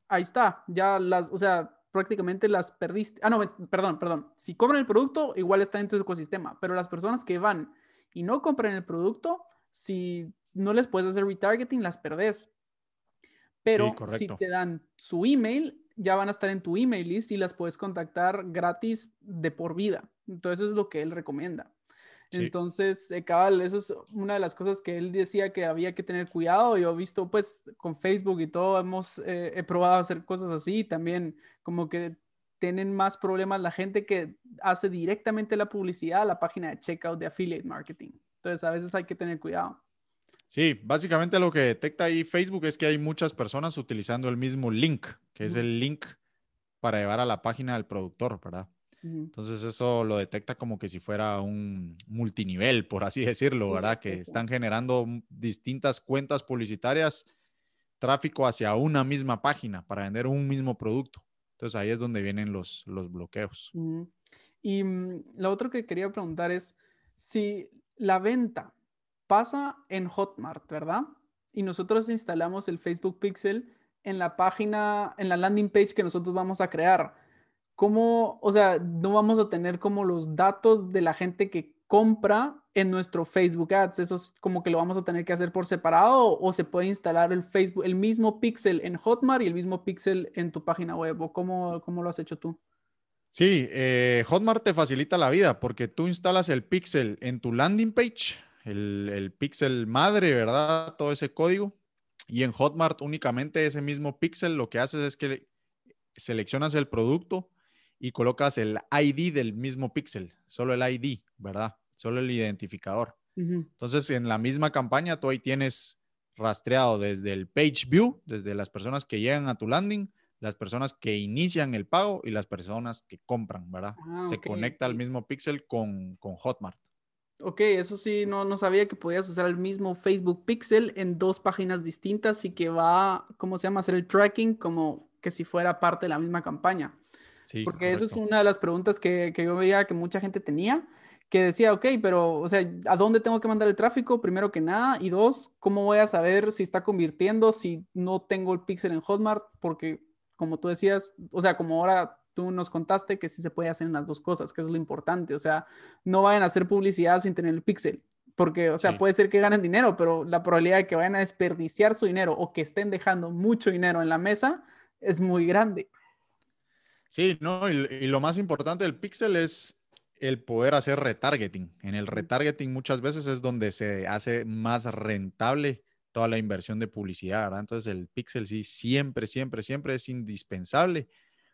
ahí está, ya las, o sea, prácticamente las perdiste. Ah, no, perdón, perdón. Si compran el producto, igual está en tu ecosistema, pero las personas que van y no compran el producto, si no les puedes hacer retargeting, las perdés. Pero si te dan su email, ya van a estar en tu email list y las puedes contactar gratis de por vida. Entonces, eso es lo que él recomienda. Entonces, eh, cabal, eso es una de las cosas que él decía que había que tener cuidado. Yo he visto, pues, con Facebook y todo, hemos eh, he probado hacer cosas así. También, como que tienen más problemas la gente que hace directamente la publicidad a la página de checkout de affiliate marketing. Entonces, a veces hay que tener cuidado. Sí, básicamente lo que detecta ahí Facebook es que hay muchas personas utilizando el mismo link, que es el link para llevar a la página del productor, ¿verdad? Entonces eso lo detecta como que si fuera un multinivel, por así decirlo, ¿verdad? Que están generando distintas cuentas publicitarias, tráfico hacia una misma página para vender un mismo producto. Entonces ahí es donde vienen los, los bloqueos. Y mm, lo otro que quería preguntar es si la venta pasa en Hotmart, ¿verdad? Y nosotros instalamos el Facebook Pixel en la página, en la landing page que nosotros vamos a crear. ¿Cómo, o sea, no vamos a tener como los datos de la gente que compra en nuestro Facebook Ads? Eso es como que lo vamos a tener que hacer por separado o, se puede instalar el Facebook, el mismo pixel en Hotmart y el mismo pixel en tu página web o cómo, cómo lo has hecho tú? Sí, eh, Hotmart te facilita la vida porque tú instalas el pixel en tu landing page el, pixel madre, ¿verdad? Todo ese código. Y en Hotmart únicamente ese mismo pixel lo que haces es que seleccionas el producto y colocas el ID del mismo pixel, solo el ID, ¿verdad? Solo el identificador. Entonces, en la misma campaña, tú ahí tienes rastreado desde el page view, desde las personas que llegan a tu landing, las personas que inician el pago y las personas que compran, ¿verdad? Ah, Se conecta al mismo pixel con, con Hotmart. Ok, eso sí, no, no sabía que podías usar el mismo Facebook Pixel en dos páginas distintas y que va, ¿cómo se llama? Hacer el tracking como que si fuera parte de la misma campaña. Sí, Porque eso es una de las preguntas que, que, yo veía que mucha gente tenía, que decía, ok, pero, o sea, ¿a dónde tengo que mandar el tráfico? Primero que nada. Y dos, ¿cómo voy a saber si está convirtiendo si no tengo el Pixel en Hotmart? Porque, como tú decías, o sea, como ahora tú nos contaste que sí se puede hacer en las dos cosas, que es lo importante. O sea, no vayan a hacer publicidad sin tener el pixel, porque, o sea, puede ser que ganen dinero, pero la probabilidad de que vayan a desperdiciar su dinero o que estén dejando mucho dinero en la mesa es muy grande. Sí, no, y, lo más importante del pixel es el poder hacer retargeting. En el retargeting muchas veces es donde se hace más rentable toda la inversión de publicidad, ¿verdad? Entonces el pixel sí siempre, siempre, siempre es indispensable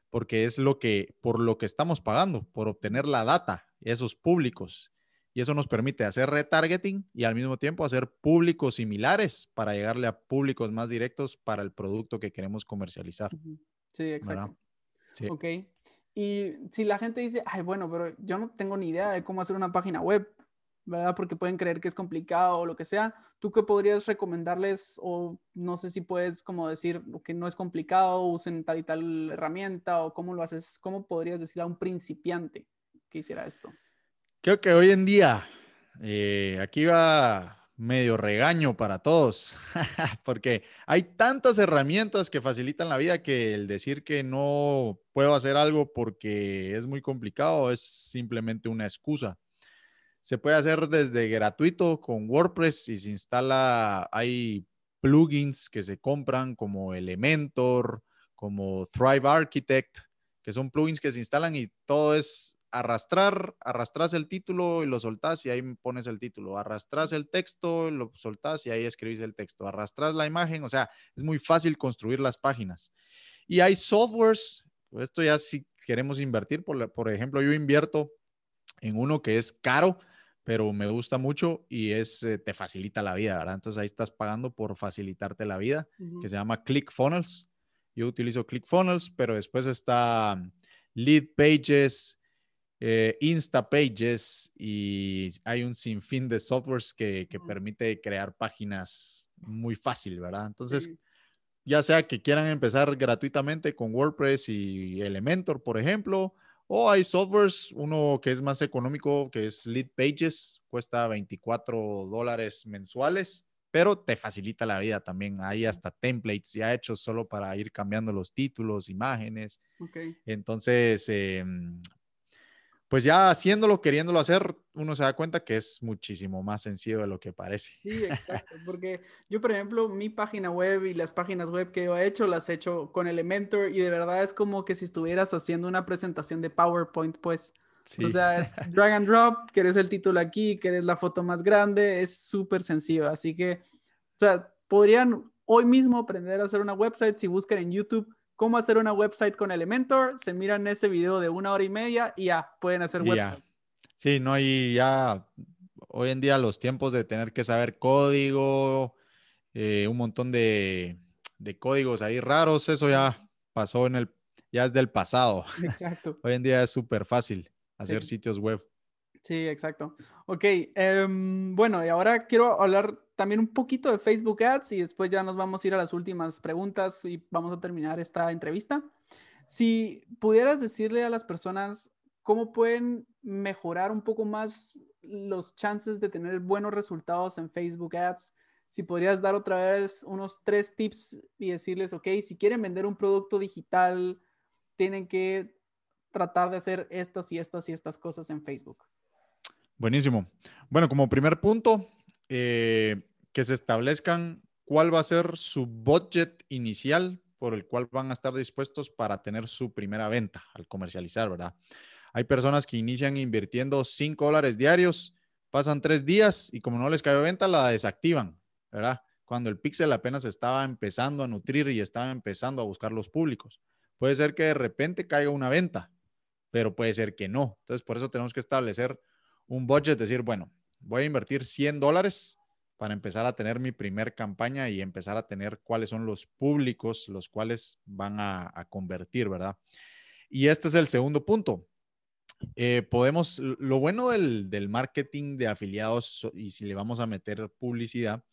porque es lo que, por lo que estamos pagando, por obtener la data, esos públicos. Y eso nos permite hacer retargeting y al mismo tiempo hacer públicos similares para llegarle a públicos más directos para el producto que queremos comercializar. Sí, exacto. Sí. Ok. Y si la gente dice, ay, bueno, pero yo no tengo ni idea de cómo hacer una página web, ¿verdad? Porque pueden creer que es complicado o lo que sea. ¿Tú qué podrías recomendarles? O no sé si puedes como decir que no es complicado, usen tal y tal herramienta o cómo lo haces, cómo podrías decir a un principiante que hiciera esto. Creo que hoy en día, eh, aquí va medio regaño para todos, porque hay tantas herramientas que facilitan la vida que el decir que no puedo hacer algo porque es muy complicado es simplemente una excusa. Se puede hacer desde gratuito con WordPress y se instala, hay plugins que se compran como Elementor, como Thrive Architect, que son plugins que se instalan y todo es arrastrar, arrastras el título y lo soltás y ahí pones el título, arrastras el texto, lo soltás y ahí escribís el texto, arrastras la imagen, o sea, es muy fácil construir las páginas. Y hay softwares, esto ya si queremos invertir, por, por ejemplo, yo invierto en uno que es caro, pero me gusta mucho y es, eh, te facilita la vida, ¿verdad? Entonces ahí estás pagando por facilitarte la vida, que se llama ClickFunnels. Yo utilizo ClickFunnels, pero después está mm, Lead Pages, eh, Insta Pages y hay un sinfín de softwares que, que permite crear páginas muy fácil, ¿verdad? Entonces, ya sea que quieran empezar gratuitamente con WordPress y Elementor, por ejemplo, o hay softwares, uno que es más económico, que es Lead Pages, cuesta 24 dólares mensuales pero te facilita la vida también. Hay hasta templates ya hechos solo para ir cambiando los títulos, imágenes. Ok. Entonces, em, pues ya haciéndolo, queriéndolo hacer, uno se da cuenta que es muchísimo más sencillo de lo que parece. Sí, exacto. Porque yo, por ejemplo, mi página web y las páginas web que yo he hecho, las he hecho con Elementor y de verdad es como que si estuvieras haciendo una presentación de PowerPoint, pues. Sí. O sea, es drag and drop, quieres el título aquí, quieres la foto más grande, es súper sencillo. Así que, o sea, podrían hoy mismo aprender a hacer una website si buscan en YouTube cómo hacer una website con Elementor, se miran ese video de una hora y media y ya pueden hacer Sí, ya. website. Sí, no, y ya hoy en día los tiempos de tener que saber código, eh, un montón de, de códigos ahí raros, eso ya pasó en el, ya es del pasado. Exacto. Hoy en día es súper fácil hacer Sí. sitios web. Sí, exacto. Ok, em, bueno, y ahora quiero hablar también un poquito de Facebook Ads y después ya nos vamos a ir a las últimas preguntas y vamos a terminar esta entrevista. Si pudieras decirle a las personas cómo pueden mejorar un poco más los chances de tener buenos resultados en Facebook Ads, si podrías dar otra vez unos tres tips y decirles, ok, si quieren vender un producto digital, tienen que tratar de hacer estas y estas y estas cosas en Facebook. Buenísimo. Bueno, como primer punto, eh, que se establezcan cuál va a ser su budget inicial por el cual van a estar dispuestos para tener su primera venta al comercializar, ¿verdad? Hay personas que inician invirtiendo 5 dólares diarios, pasan tres días y como no les cae venta, la desactivan, ¿verdad? Cuando el pixel apenas estaba empezando a nutrir y estaba empezando a buscar los públicos. Puede ser que de repente caiga una venta, pero puede ser que no. Entonces, por eso tenemos que establecer un budget, decir, bueno, voy a invertir 100 dólares para empezar a tener mi primer campaña y empezar a tener cuáles son los públicos los cuales van a, a convertir, ¿verdad? Y este es el segundo punto. Eh, podemos, lo bueno del, del marketing de afiliados y si le vamos a meter publicidad,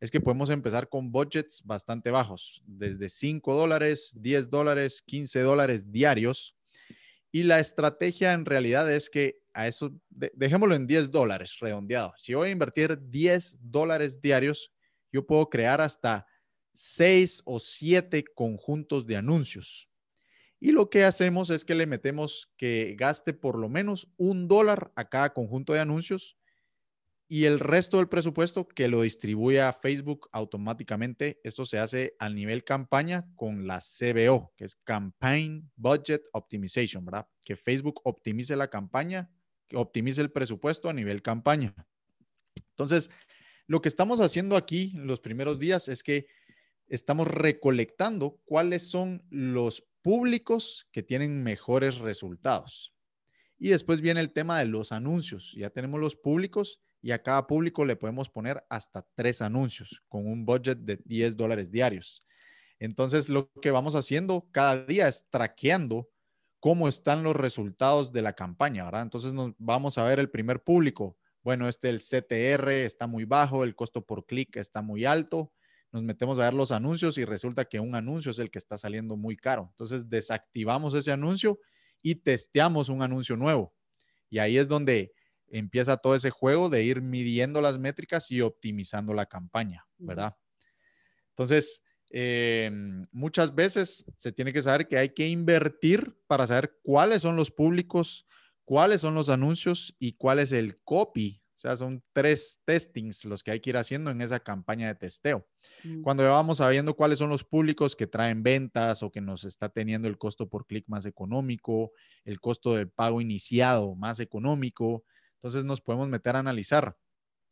es que podemos empezar con budgets bastante bajos, desde 5 dólares, 10 dólares, 15 dólares diarios. Y la estrategia en realidad es que a eso, de- dejémoslo en 10 dólares redondeado. Si voy a invertir 10 dólares diarios, yo puedo crear hasta 6 o 7 conjuntos de anuncios. Y lo que hacemos es que le metemos que gaste por lo menos un dólar a cada conjunto de anuncios y el resto del presupuesto que lo distribuya a Facebook automáticamente. Esto se hace a nivel campaña con la CBO, que es Campaign Budget Optimization. Que Facebook optimice la campaña, optimice el presupuesto a nivel campaña. Entonces, lo que estamos haciendo aquí los primeros días es que estamos recolectando cuáles son los públicos que tienen mejores resultados. Y después viene el tema de los anuncios. Ya tenemos los públicos y a cada público le podemos poner hasta tres anuncios con un budget de 10 dólares diarios. Entonces, lo que vamos haciendo cada día es traqueando cómo están los resultados de la campaña, ¿verdad? Entonces, nos vamos a ver el primer público. Bueno, este, el CTR está muy bajo, el costo por clic está muy alto. Nos metemos a ver los anuncios y resulta que un anuncio es el que está saliendo muy caro. Entonces, desactivamos ese anuncio y testeamos un anuncio nuevo. Y ahí es donde empieza todo ese juego de ir midiendo las métricas y optimizando la campaña, ¿verdad? Entonces, eh, muchas veces se tiene que saber que hay que invertir para saber cuáles son los públicos, cuáles son los anuncios y cuál es el copy. O sea, son tres testings los que hay que ir haciendo en esa campaña de testeo. Mm, Cuando ya vamos sabiendo cuáles son los públicos que traen ventas o que nos está teniendo el costo por clic más económico, el costo del pago iniciado más económico, entonces nos podemos meter a analizar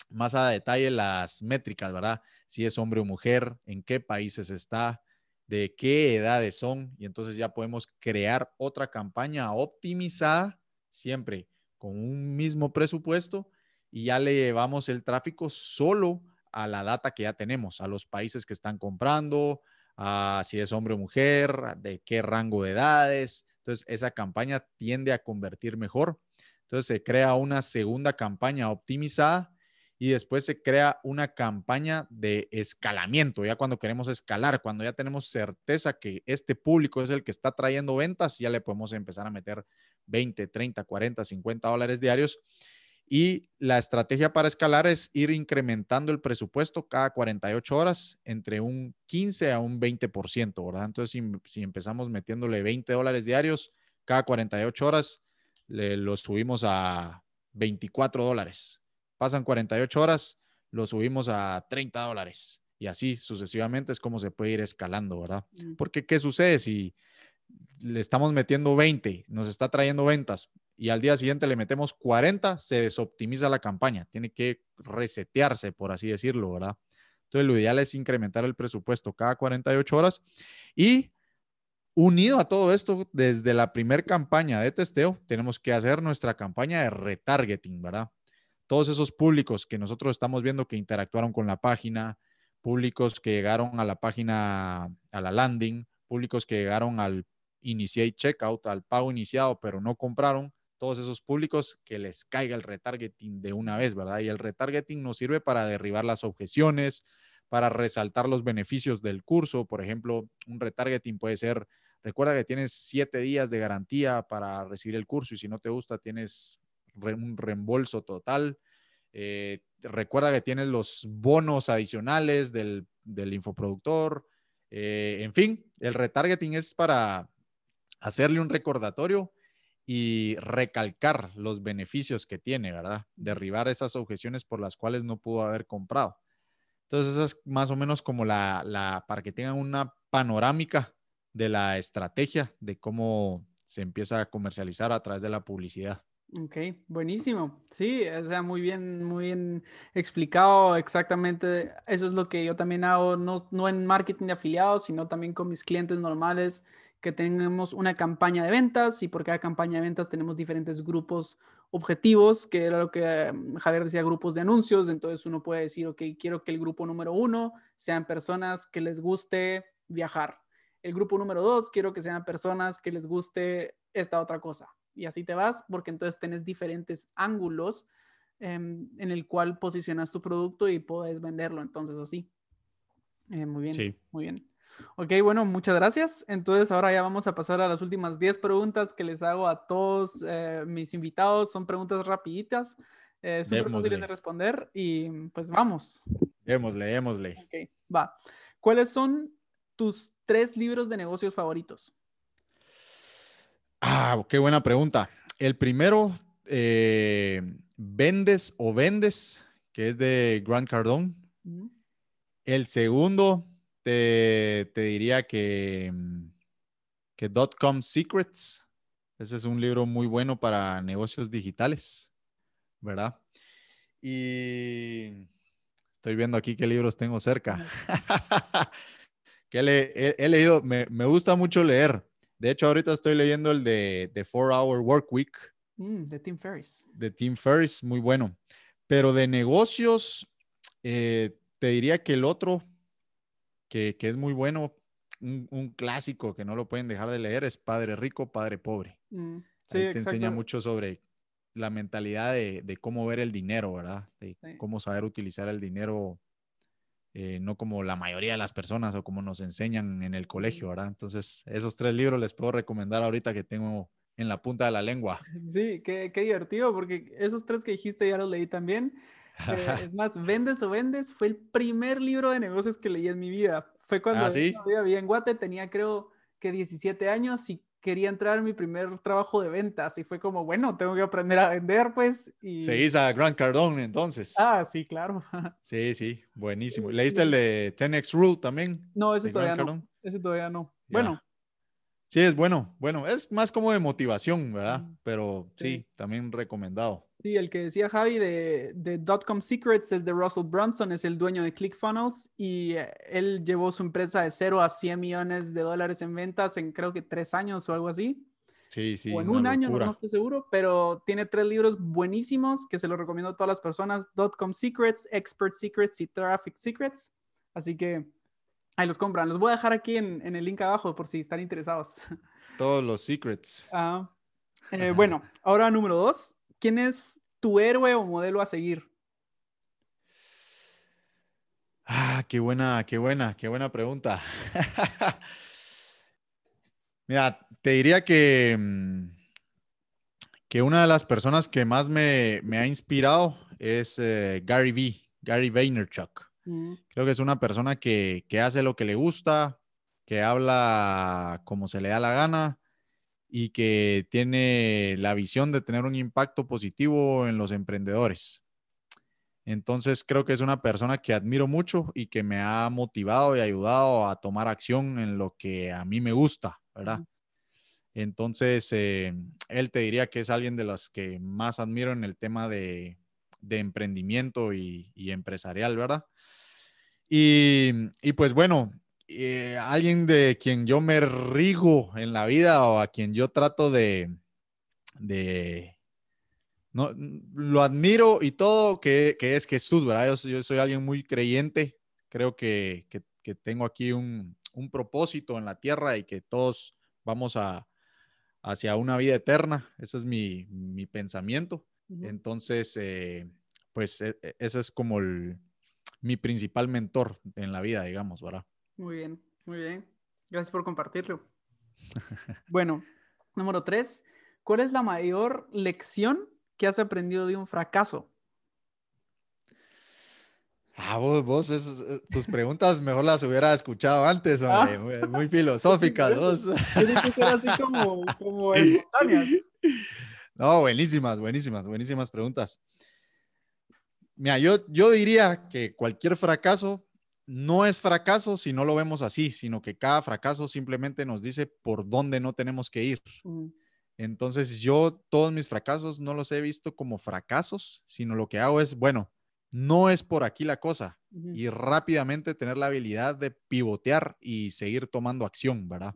más a detalle las métricas, ¿verdad? Si es hombre o mujer, en qué países está, de qué edades son, y entonces ya podemos crear otra campaña optimizada, siempre con un mismo presupuesto, y ya le llevamos el tráfico solo a la data que ya tenemos, a los países que están comprando, a si es hombre o mujer, de qué rango de edades. Entonces, esa campaña tiende a convertir mejor. Entonces, se crea una segunda campaña optimizada y después se crea una campaña de escalamiento, ya cuando queremos escalar, cuando ya tenemos certeza que este público es el que está trayendo ventas, ya le podemos empezar a meter 20, 30, 40, 50 dólares diarios Y la estrategia para escalar es ir incrementando el presupuesto cada 48 horas entre un 15 a un 20%, ¿verdad? Entonces, si, si empezamos metiéndole 20 dólares diarios cada 48 horas, le, lo subimos a 24 dólares. Pasan 48 horas, lo subimos a 30 dólares. Y así sucesivamente es como se puede ir escalando, ¿verdad? Mm. Porque, ¿qué sucede si le estamos metiendo 20, nos está trayendo ventas y al día siguiente le metemos 40, se desoptimiza la campaña. Tiene que resetearse, por así decirlo, ¿verdad? Entonces, lo ideal es incrementar el presupuesto cada 48 horas y unido a todo esto, desde la primera campaña de testeo, tenemos que hacer nuestra campaña de retargeting, ¿verdad? Todos esos públicos que nosotros estamos viendo que interactuaron con la página, públicos que llegaron a la página, a la landing, públicos que llegaron al initiate checkout, al pago iniciado, pero no compraron, todos esos públicos que les caiga el retargeting de una vez, ¿verdad? Y el retargeting nos sirve para derribar las objeciones, para resaltar los beneficios del curso. Por ejemplo, un retargeting puede ser, recuerda que tienes siete días de garantía para recibir el curso y si no te gusta tienes un reembolso total. Eh, recuerda que tienes los bonos adicionales del, del infoproductor. Eh, en fin, el retargeting es para hacerle un recordatorio y recalcar los beneficios que tiene, ¿verdad? Derribar esas objeciones por las cuales no pudo haber comprado. Entonces, esa es más o menos como la, la, para que tengan una panorámica de la estrategia de cómo se empieza a comercializar a través de la publicidad. Ok, buenísimo. Sí, o sea, muy bien, muy bien explicado exactamente. Eso es lo que yo también hago, no, no en marketing de afiliados, sino también con mis clientes normales que tenemos una campaña de ventas y por cada campaña de ventas tenemos diferentes grupos objetivos, que era lo que mm, Javier decía, grupos de anuncios. Entonces uno puede decir, ok, quiero que el grupo número uno sean personas que les guste viajar. El grupo número dos, quiero que sean personas que les guste esta otra cosa. Y así te vas, porque entonces tienes diferentes ángulos em, en el cual posicionas tu producto y puedes venderlo. Entonces así. Eh, muy bien. Sí. Muy bien. Ok, bueno, muchas gracias. Entonces ahora ya vamos a pasar a las últimas 10 preguntas que les hago a todos eh, mis invitados. Son preguntas rapiditas, eh, súper fáciles de responder y pues vamos. Démosle, démosle. Ok, va. ¿Cuáles son tus tres libros de negocios favoritos? Ah, qué buena pregunta. El primero, eh, Vendes o Vendes, que es de Grant Cardone. El segundo, te, diría que, mm, que Dotcom Secrets, ese es un libro muy bueno para negocios digitales, ¿verdad? Y estoy viendo aquí qué libros tengo cerca. que he, leído, me, gusta mucho leer. De hecho, ahorita estoy leyendo el de, The Four Hour Work Week. Mm, de Tim Ferriss. De Tim Ferriss, muy bueno. Pero de negocios, eh, te diría que el otro, que, es muy bueno, un, clásico que no lo pueden dejar de leer, es Padre Rico, Padre Pobre. Mm, sí, te enseña mucho sobre la mentalidad de, cómo ver el dinero, ¿verdad? De cómo saber utilizar el dinero, eh, no como la mayoría de las personas o como nos enseñan en el colegio, ¿verdad? Entonces, esos tres libros les puedo recomendar ahorita que tengo en la punta de la lengua. Sí, qué, qué divertido, porque esos tres que dijiste ya los leí también. Eh, es más, Vendes o Vendes fue el primer libro de negocios que leí en mi vida. Fue cuando ¿Ah, sí? vivía en Guate, tenía creo que 17 años y quería entrar en mi primer trabajo de ventas y fue como, bueno, tengo que aprender a vender, pues. Y... Seguís a Grant Cardone entonces. Ah, sí, claro. Sí, sí, buenísimo. ¿Leíste el de 10X Rule también? No, ese todavía no. Ese todavía no. Bueno. Sí, es bueno. Bueno, es más como de motivación, ¿verdad? Pero sí también recomendado. Sí, el que decía Javi de, de Dotcom Secrets es de Russell Brunson, es el dueño de ClickFunnels y eh, él llevó su empresa de 0 a 100 millones de dólares en ventas en creo que tres años o algo así. Sí, sí. O en un año, no, estoy seguro, pero tiene tres libros buenísimos que se los recomiendo a todas las personas: Dotcom Secrets, Expert Secrets y Traffic Secrets. Así que ahí los compran. Los voy a dejar aquí en, en el link abajo por si están interesados. Todos los secrets. Ah, eh, bueno, ahora número dos. ¿quién es tu héroe o modelo a seguir? Ah, qué buena, qué buena, qué buena pregunta. Mira, te diría que, mm, que una de las personas que más me, ha inspirado es eh, Gary V, Gary Vaynerchuk. Mm. Creo que es una persona que, que, hace lo que le gusta, que habla como se le da la gana y que tiene la visión de tener un impacto positivo en los emprendedores. Entonces creo que es una persona que admiro mucho y que me ha motivado y ayudado a tomar acción en lo que a mí me gusta, ¿verdad? Entonces, eh, él te diría que es alguien de los que más admiro en el tema de, emprendimiento y, empresarial, ¿verdad? Y, pues bueno, eh, alguien de quien yo me rigo en la vida o a quien yo trato de, no, lo admiro y todo, que, es Jesús, ¿verdad? Yo, soy alguien muy creyente, creo que, tengo aquí un, un propósito en la tierra y que todos vamos a, hacia una vida eterna. Ese es mi, pensamiento. Entonces, eh, pues e, e, ese es como mi principal mentor en la vida, digamos, ¿verdad? Muy bien, muy bien. Gracias por compartirlo. bueno, número tres, ¿cuál es la mayor lección que has aprendido de un fracaso? Ah, vos, vos eh, tus preguntas mejor las hubiera escuchado antes, ah. muy, filosóficas. Vos. así como, como No, buenísimas, buenísimas, buenísimas preguntas. Mira, yo, yo diría que cualquier fracaso no es fracaso si no lo vemos así, sino que cada fracaso simplemente nos dice por dónde no tenemos que ir. Mm. Entonces yo todos mis fracasos no los he visto como fracasos, sino lo que hago es, bueno, no es por aquí la cosa. Y rápidamente tener la habilidad de pivotear y seguir tomando acción, ¿verdad?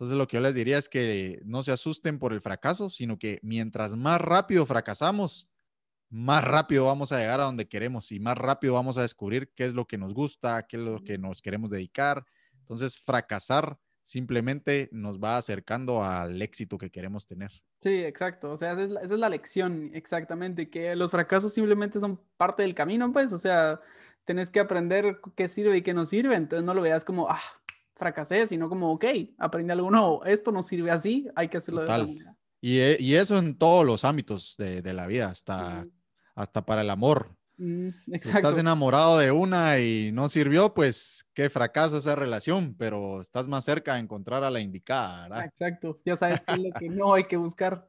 Entonces lo que yo les diría es que no se asusten por el fracaso, sino que mientras más rápido fracasamos, más rápido vamos a llegar a donde queremos y más rápido vamos a descubrir qué es lo que nos gusta, qué es lo que nos queremos dedicar. Entonces, fracasar simplemente nos va acercando al éxito que queremos tener. Sí, exacto. O sea, esa es, la, lección, exactamente, que los fracasos simplemente son parte del camino, pues, o sea, tenés que aprender qué sirve y qué no sirve, entonces no lo veas como, ah, fracasé, sino como, ok, aprendí algo nuevo, esto no sirve así, hay que hacerlo de otra manera. Y, eh, y, eso en todos los ámbitos de, de la vida, hasta, hasta para el amor. Mm, estás enamorado de una y no sirvió, pues qué fracaso esa relación, pero estás más cerca de encontrar a la indicada, ¿verdad? Exacto, ya sabes qué es lo que no hay que buscar.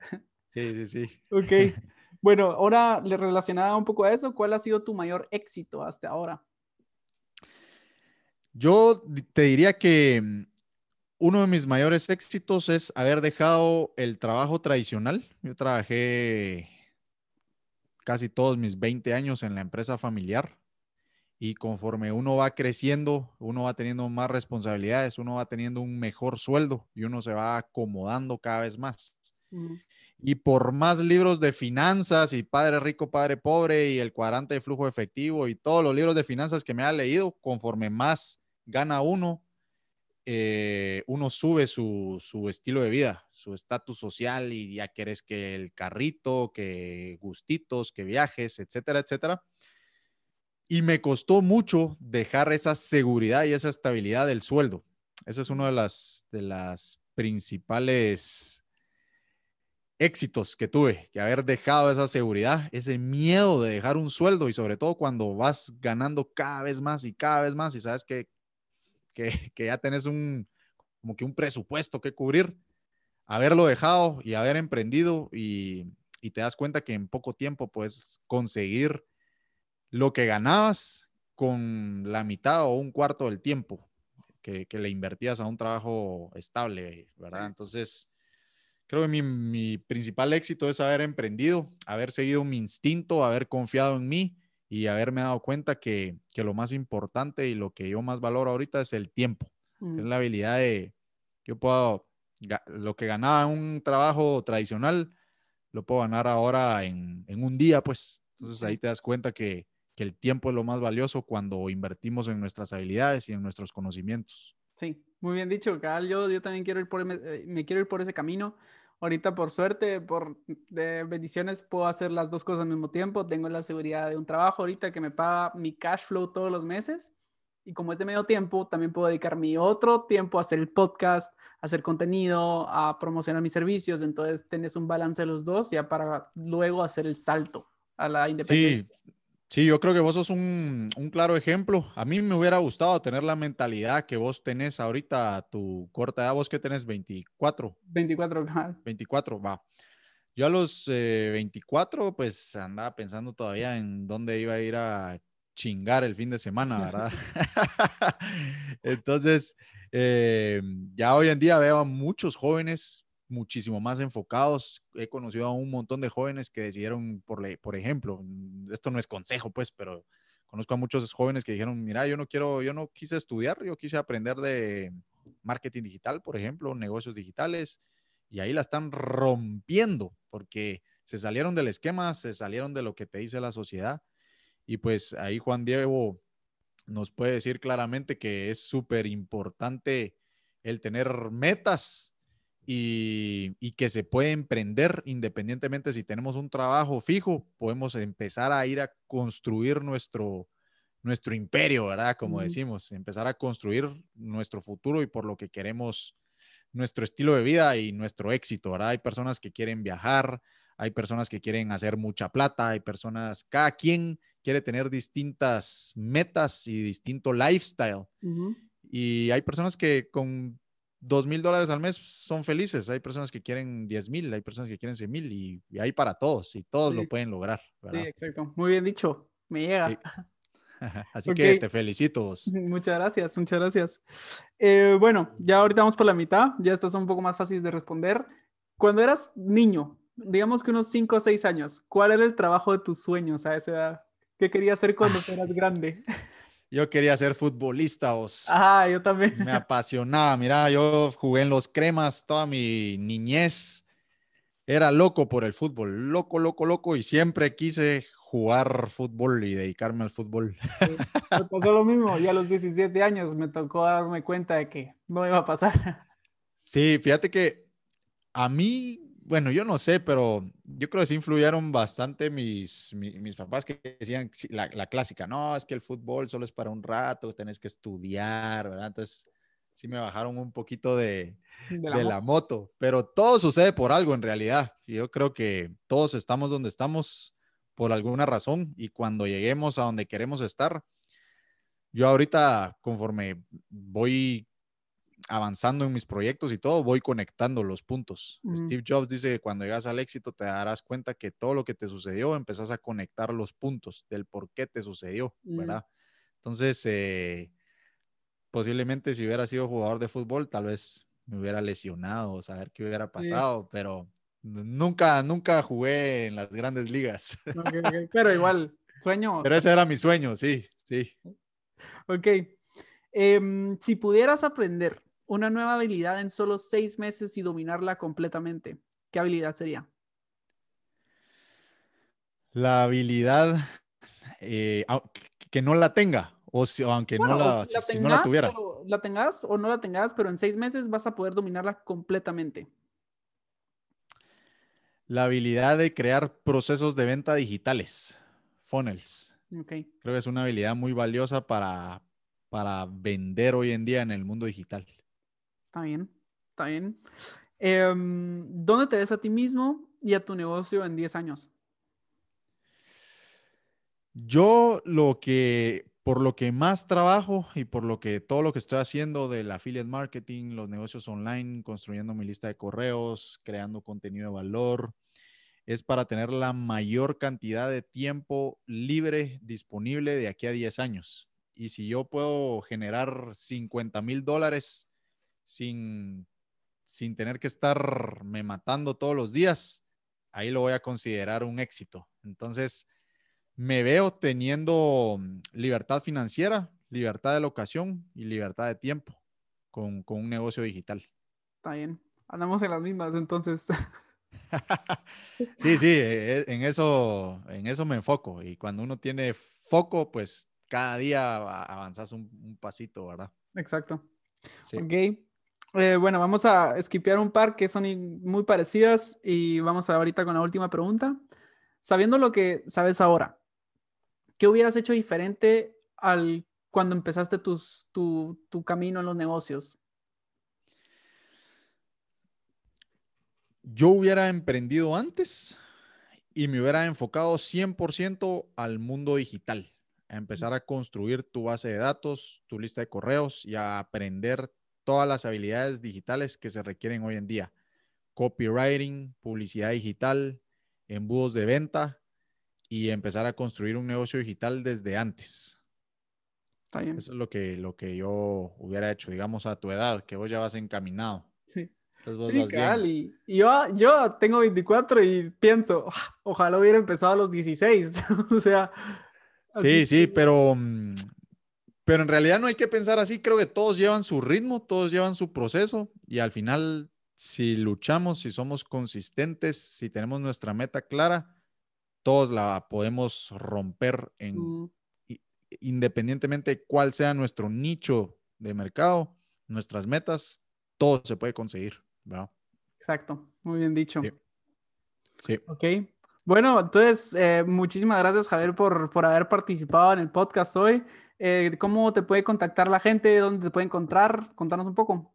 Sí, sí, sí. Ok. Bueno, ahora relacionada un poco a eso, ¿cuál ha sido tu mayor éxito hasta ahora? Yo te diría que mm, uno de mis mayores éxitos es haber dejado el trabajo tradicional. Yo trabajé casi todos mis 20 años en la empresa familiar y conforme uno va creciendo, uno va teniendo más responsabilidades, uno va teniendo un mejor sueldo y uno se va acomodando cada vez más. Y por más libros de finanzas y Padre Rico, Padre Pobre y el cuadrante de flujo efectivo y todos los libros de finanzas que me ha leído, conforme más gana uno, eh, uno sube su, estilo de vida, su estatus social y ya quieres que el carrito, que gustitos, que viajes, etcétera, etcétera. Y me costó mucho dejar esa seguridad y esa estabilidad del sueldo. Ese es uno de las, de las principales éxitos que tuve, que haber dejado esa seguridad, ese miedo de dejar un sueldo y sobre todo cuando vas ganando cada vez más y cada vez más y sabes que que, ya tenés un, como que un presupuesto que cubrir, haberlo dejado y haber emprendido y, te das cuenta que en poco tiempo puedes conseguir lo que ganabas con la mitad o un cuarto del tiempo que, le invertías a un trabajo estable, ¿verdad? Entonces, creo que mi, mi, principal éxito es haber emprendido, haber seguido mi instinto, haber confiado en mí y haberme dado cuenta que, lo más importante y lo que yo más valoro ahorita es el tiempo. Es mm. la habilidad de, yo puedo, lo que ganaba en un trabajo tradicional, lo puedo ganar ahora en, un día, pues. Entonces ahí te das cuenta que, el tiempo es lo más valioso cuando invertimos en nuestras habilidades y en nuestros conocimientos. Sí, muy bien dicho, Cal. Yo, yo también quiero ir por, eh, me quiero ir por ese camino. Ahorita por suerte, por de bendiciones, puedo hacer las dos cosas al mismo tiempo. Tengo la seguridad de un trabajo ahorita que me paga mi cash flow todos los meses Y como es de medio tiempo, también puedo dedicar mi otro tiempo a hacer el podcast, a hacer contenido, a promocionar mis servicios. Entonces, tenés un balance de los dos ya para luego hacer el salto a la independencia. Sí, sí yo creo que vos sos un, un claro ejemplo. A mí me hubiera gustado tener la mentalidad que vos tenés ahorita a tu corta edad. ¿Vos que tenés? 24. 24, 24, va. Yo a los 24, eh, pues andaba pensando todavía en dónde iba a ir a chingar el fin de semana, ¿verdad? Entonces, eh, ya hoy en día veo a muchos jóvenes muchísimo más enfocados. He conocido a un montón de jóvenes que decidieron, por, ejemplo, esto no es consejo, pues, pero conozco a muchos jóvenes que dijeron, mira, yo no quiero, yo no quise estudiar, yo quise aprender de marketing digital, por ejemplo, negocios digitales, y ahí la están rompiendo porque se salieron del esquema, se salieron de lo que te dice la sociedad y pues ahí Juan Diego nos puede decir claramente que es súper importante el tener metas y, que se puede emprender independientemente si tenemos un trabajo fijo, podemos empezar a ir a construir nuestro, nuestro imperio, ¿verdad? Como decimos, empezar a construir nuestro futuro y por lo que queremos nuestro estilo de vida y nuestro éxito, ¿verdad? Hay personas que quieren viajar, hay personas que quieren hacer mucha plata, hay personas, cada quien quiere tener distintas metas y distinto lifestyle. Y hay personas que con dos mil dólares al mes son felices, hay personas que quieren diez mil, hay personas que quieren cien mil y, hay para todos y todos lo pueden lograr. Sí, exacto. Muy bien dicho. Me llega. Así que te felicito. Muchas gracias, muchas gracias. Eh, bueno, ya ahorita vamos por la mitad, ya estás un poco más fácil de responder. Cuando eras niño, digamos que unos 5 o 6 años, ¿cuál era el trabajo de tus sueños a esa edad? ¿Qué querías hacer cuando eras grande? Yo quería ser futbolista, vos. Ah, yo también. Me apasionaba. Mira, yo jugué en los cremas toda mi niñez. Era loco por el fútbol, loco, loco, loco. Y siempre quise jugar fútbol y dedicarme al fútbol. me pasó lo mismo, y a los 17 años me tocó darme cuenta de que no iba a pasar. Sí, fíjate que a mí, bueno, yo no sé, pero yo creo que sí influyeron bastante mis, mis, papás que decían la, la, clásica, no, es que el fútbol solo es para un rato, tenés que estudiar, ¿verdad? Entonces, sí me bajaron un poquito de, de, la, la, moto, pero todo sucede por algo en realidad. Yo creo que todos estamos donde estamos por alguna razón y cuando lleguemos a donde queremos estar, yo ahorita conforme voy avanzando en mis proyectos y todo, voy conectando los puntos. Steve Jobs dice que cuando llegas al éxito te darás cuenta que todo lo que te sucedió, empezás a conectar los puntos del por qué te sucedió, mm. ¿verdad? Entonces, eh, posiblemente si hubiera sido jugador de fútbol, tal vez me hubiera lesionado, saber qué hubiera pasado, pero Nunca, nunca jugué en las grandes ligas. Pero igual, sueño. Pero ese era mi sueño, sí, sí. Ok. Em, si pudieras aprender una nueva habilidad en solo seis meses y dominarla completamente, ¿qué habilidad sería? La habilidad eh, que no la tenga, o si, aunque no la, no la tuviera. La tengas o no la tengas, pero en seis meses vas a poder dominarla completamente la habilidad de crear procesos de venta digitales, funnels. Okay. Creo que es una habilidad muy valiosa para, para vender hoy en día en el mundo digital. Está bien, está bien. Em, ¿Dónde te ves a ti mismo y a tu negocio en 10 años? Yo lo que, por lo que más trabajo y por lo que todo lo que estoy haciendo del affiliate marketing, los negocios online, construyendo mi lista de correos, creando contenido de valor, es para tener la mayor cantidad de tiempo libre disponible de aquí a 10 años. Y si yo puedo generar 50 mil dólares sin, sin tener que estarme matando todos los días, ahí lo voy a considerar un éxito. Entonces, me veo teniendo libertad financiera, libertad de locación y libertad de tiempo con, con un negocio digital. Está bien. Andamos en las mismas, entonces. sí, sí, e, e, en eso, en eso me enfoco. Y cuando uno tiene foco, pues cada día avanzas un, pasito, ¿verdad? Exacto. Ok. Eh, bueno, vamos a esquipear un par que son muy parecidas y vamos a ahorita con la última pregunta. Sabiendo lo que sabes ahora, ¿qué hubieras hecho diferente al cuando empezaste tu, tu camino en los negocios? Yo hubiera emprendido antes y me hubiera enfocado 100% al mundo digital, a empezar a construir tu base de datos, tu lista de correos y a aprender todas las habilidades digitales que se requieren hoy en día. Copywriting, publicidad digital, embudos de venta y empezar a construir un negocio digital desde antes. Eso es lo que, lo que yo hubiera hecho, digamos, a tu edad, que vos ya vas encaminado. Sí, sí y, yo, yo tengo 24 y pienso, ah, ojalá hubiera empezado a los 16. o sea. Sí, sí, pero, mm, pero en realidad no hay que pensar así. Creo que todos llevan su ritmo, todos llevan su proceso y al final, si luchamos, si somos consistentes, si tenemos nuestra meta clara, todos la podemos romper en, mm. independientemente de cuál sea nuestro nicho de mercado, nuestras metas, todo se puede conseguir. Exacto, muy bien dicho. Sí. Ok. Bueno, entonces, eh, muchísimas gracias, Javier, por, por, haber participado en el podcast hoy. Eh, ¿Cómo te puede contactar la gente? ¿Dónde te puede encontrar? Contanos un poco.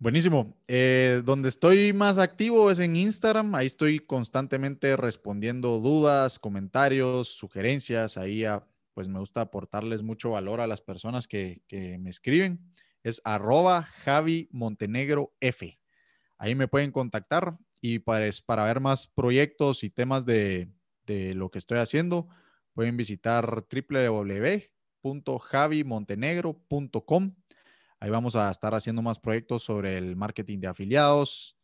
Buenísimo. Eh, donde estoy más activo es en Instagram. Ahí estoy constantemente respondiendo dudas, comentarios, sugerencias. Ahí ah, pues me gusta aportarles mucho valor a las personas que, me escriben. Es arroba Javi. Ahí me pueden contactar y para, para ver más proyectos y temas de, de lo que estoy haciendo, pueden visitar www www.javimontenegro.com. Ahí vamos a estar haciendo más proyectos sobre el marketing de afiliados.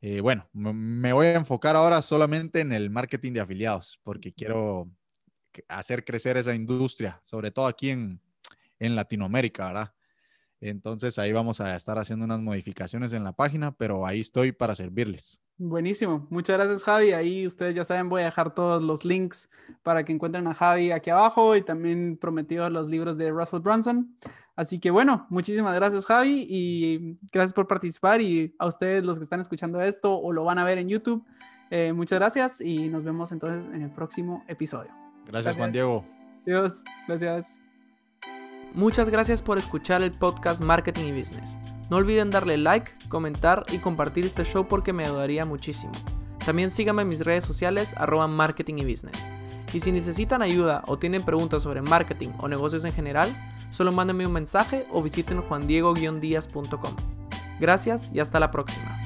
Eh, bueno, me voy a enfocar ahora solamente en el marketing de afiliados porque quiero hacer crecer esa industria, sobre todo aquí en, en Latinoamérica, ¿verdad? Entonces ahí vamos a estar haciendo unas modificaciones en la página, pero ahí estoy para servirles. Buenísimo. Muchas gracias, Javi. Ahí ustedes ya saben, voy a dejar todos los links para que encuentren a Javi aquí abajo y también prometido los libros de Russell Brunson. Así que bueno, muchísimas gracias, Javi, y gracias por participar. Y a ustedes, los que están escuchando esto o lo van a ver en YouTube, eh, muchas gracias y nos vemos entonces en el próximo episodio. Gracias, gracias. Juan Diego. Dios, gracias. Muchas gracias por escuchar el podcast Marketing y Business. No olviden darle like, comentar y compartir este show porque me ayudaría muchísimo. También síganme en mis redes sociales arroba marketing y business. Y si necesitan ayuda o tienen preguntas sobre marketing o negocios en general, solo mándenme un mensaje o visiten juandiego-díaz.com. Gracias y hasta la próxima.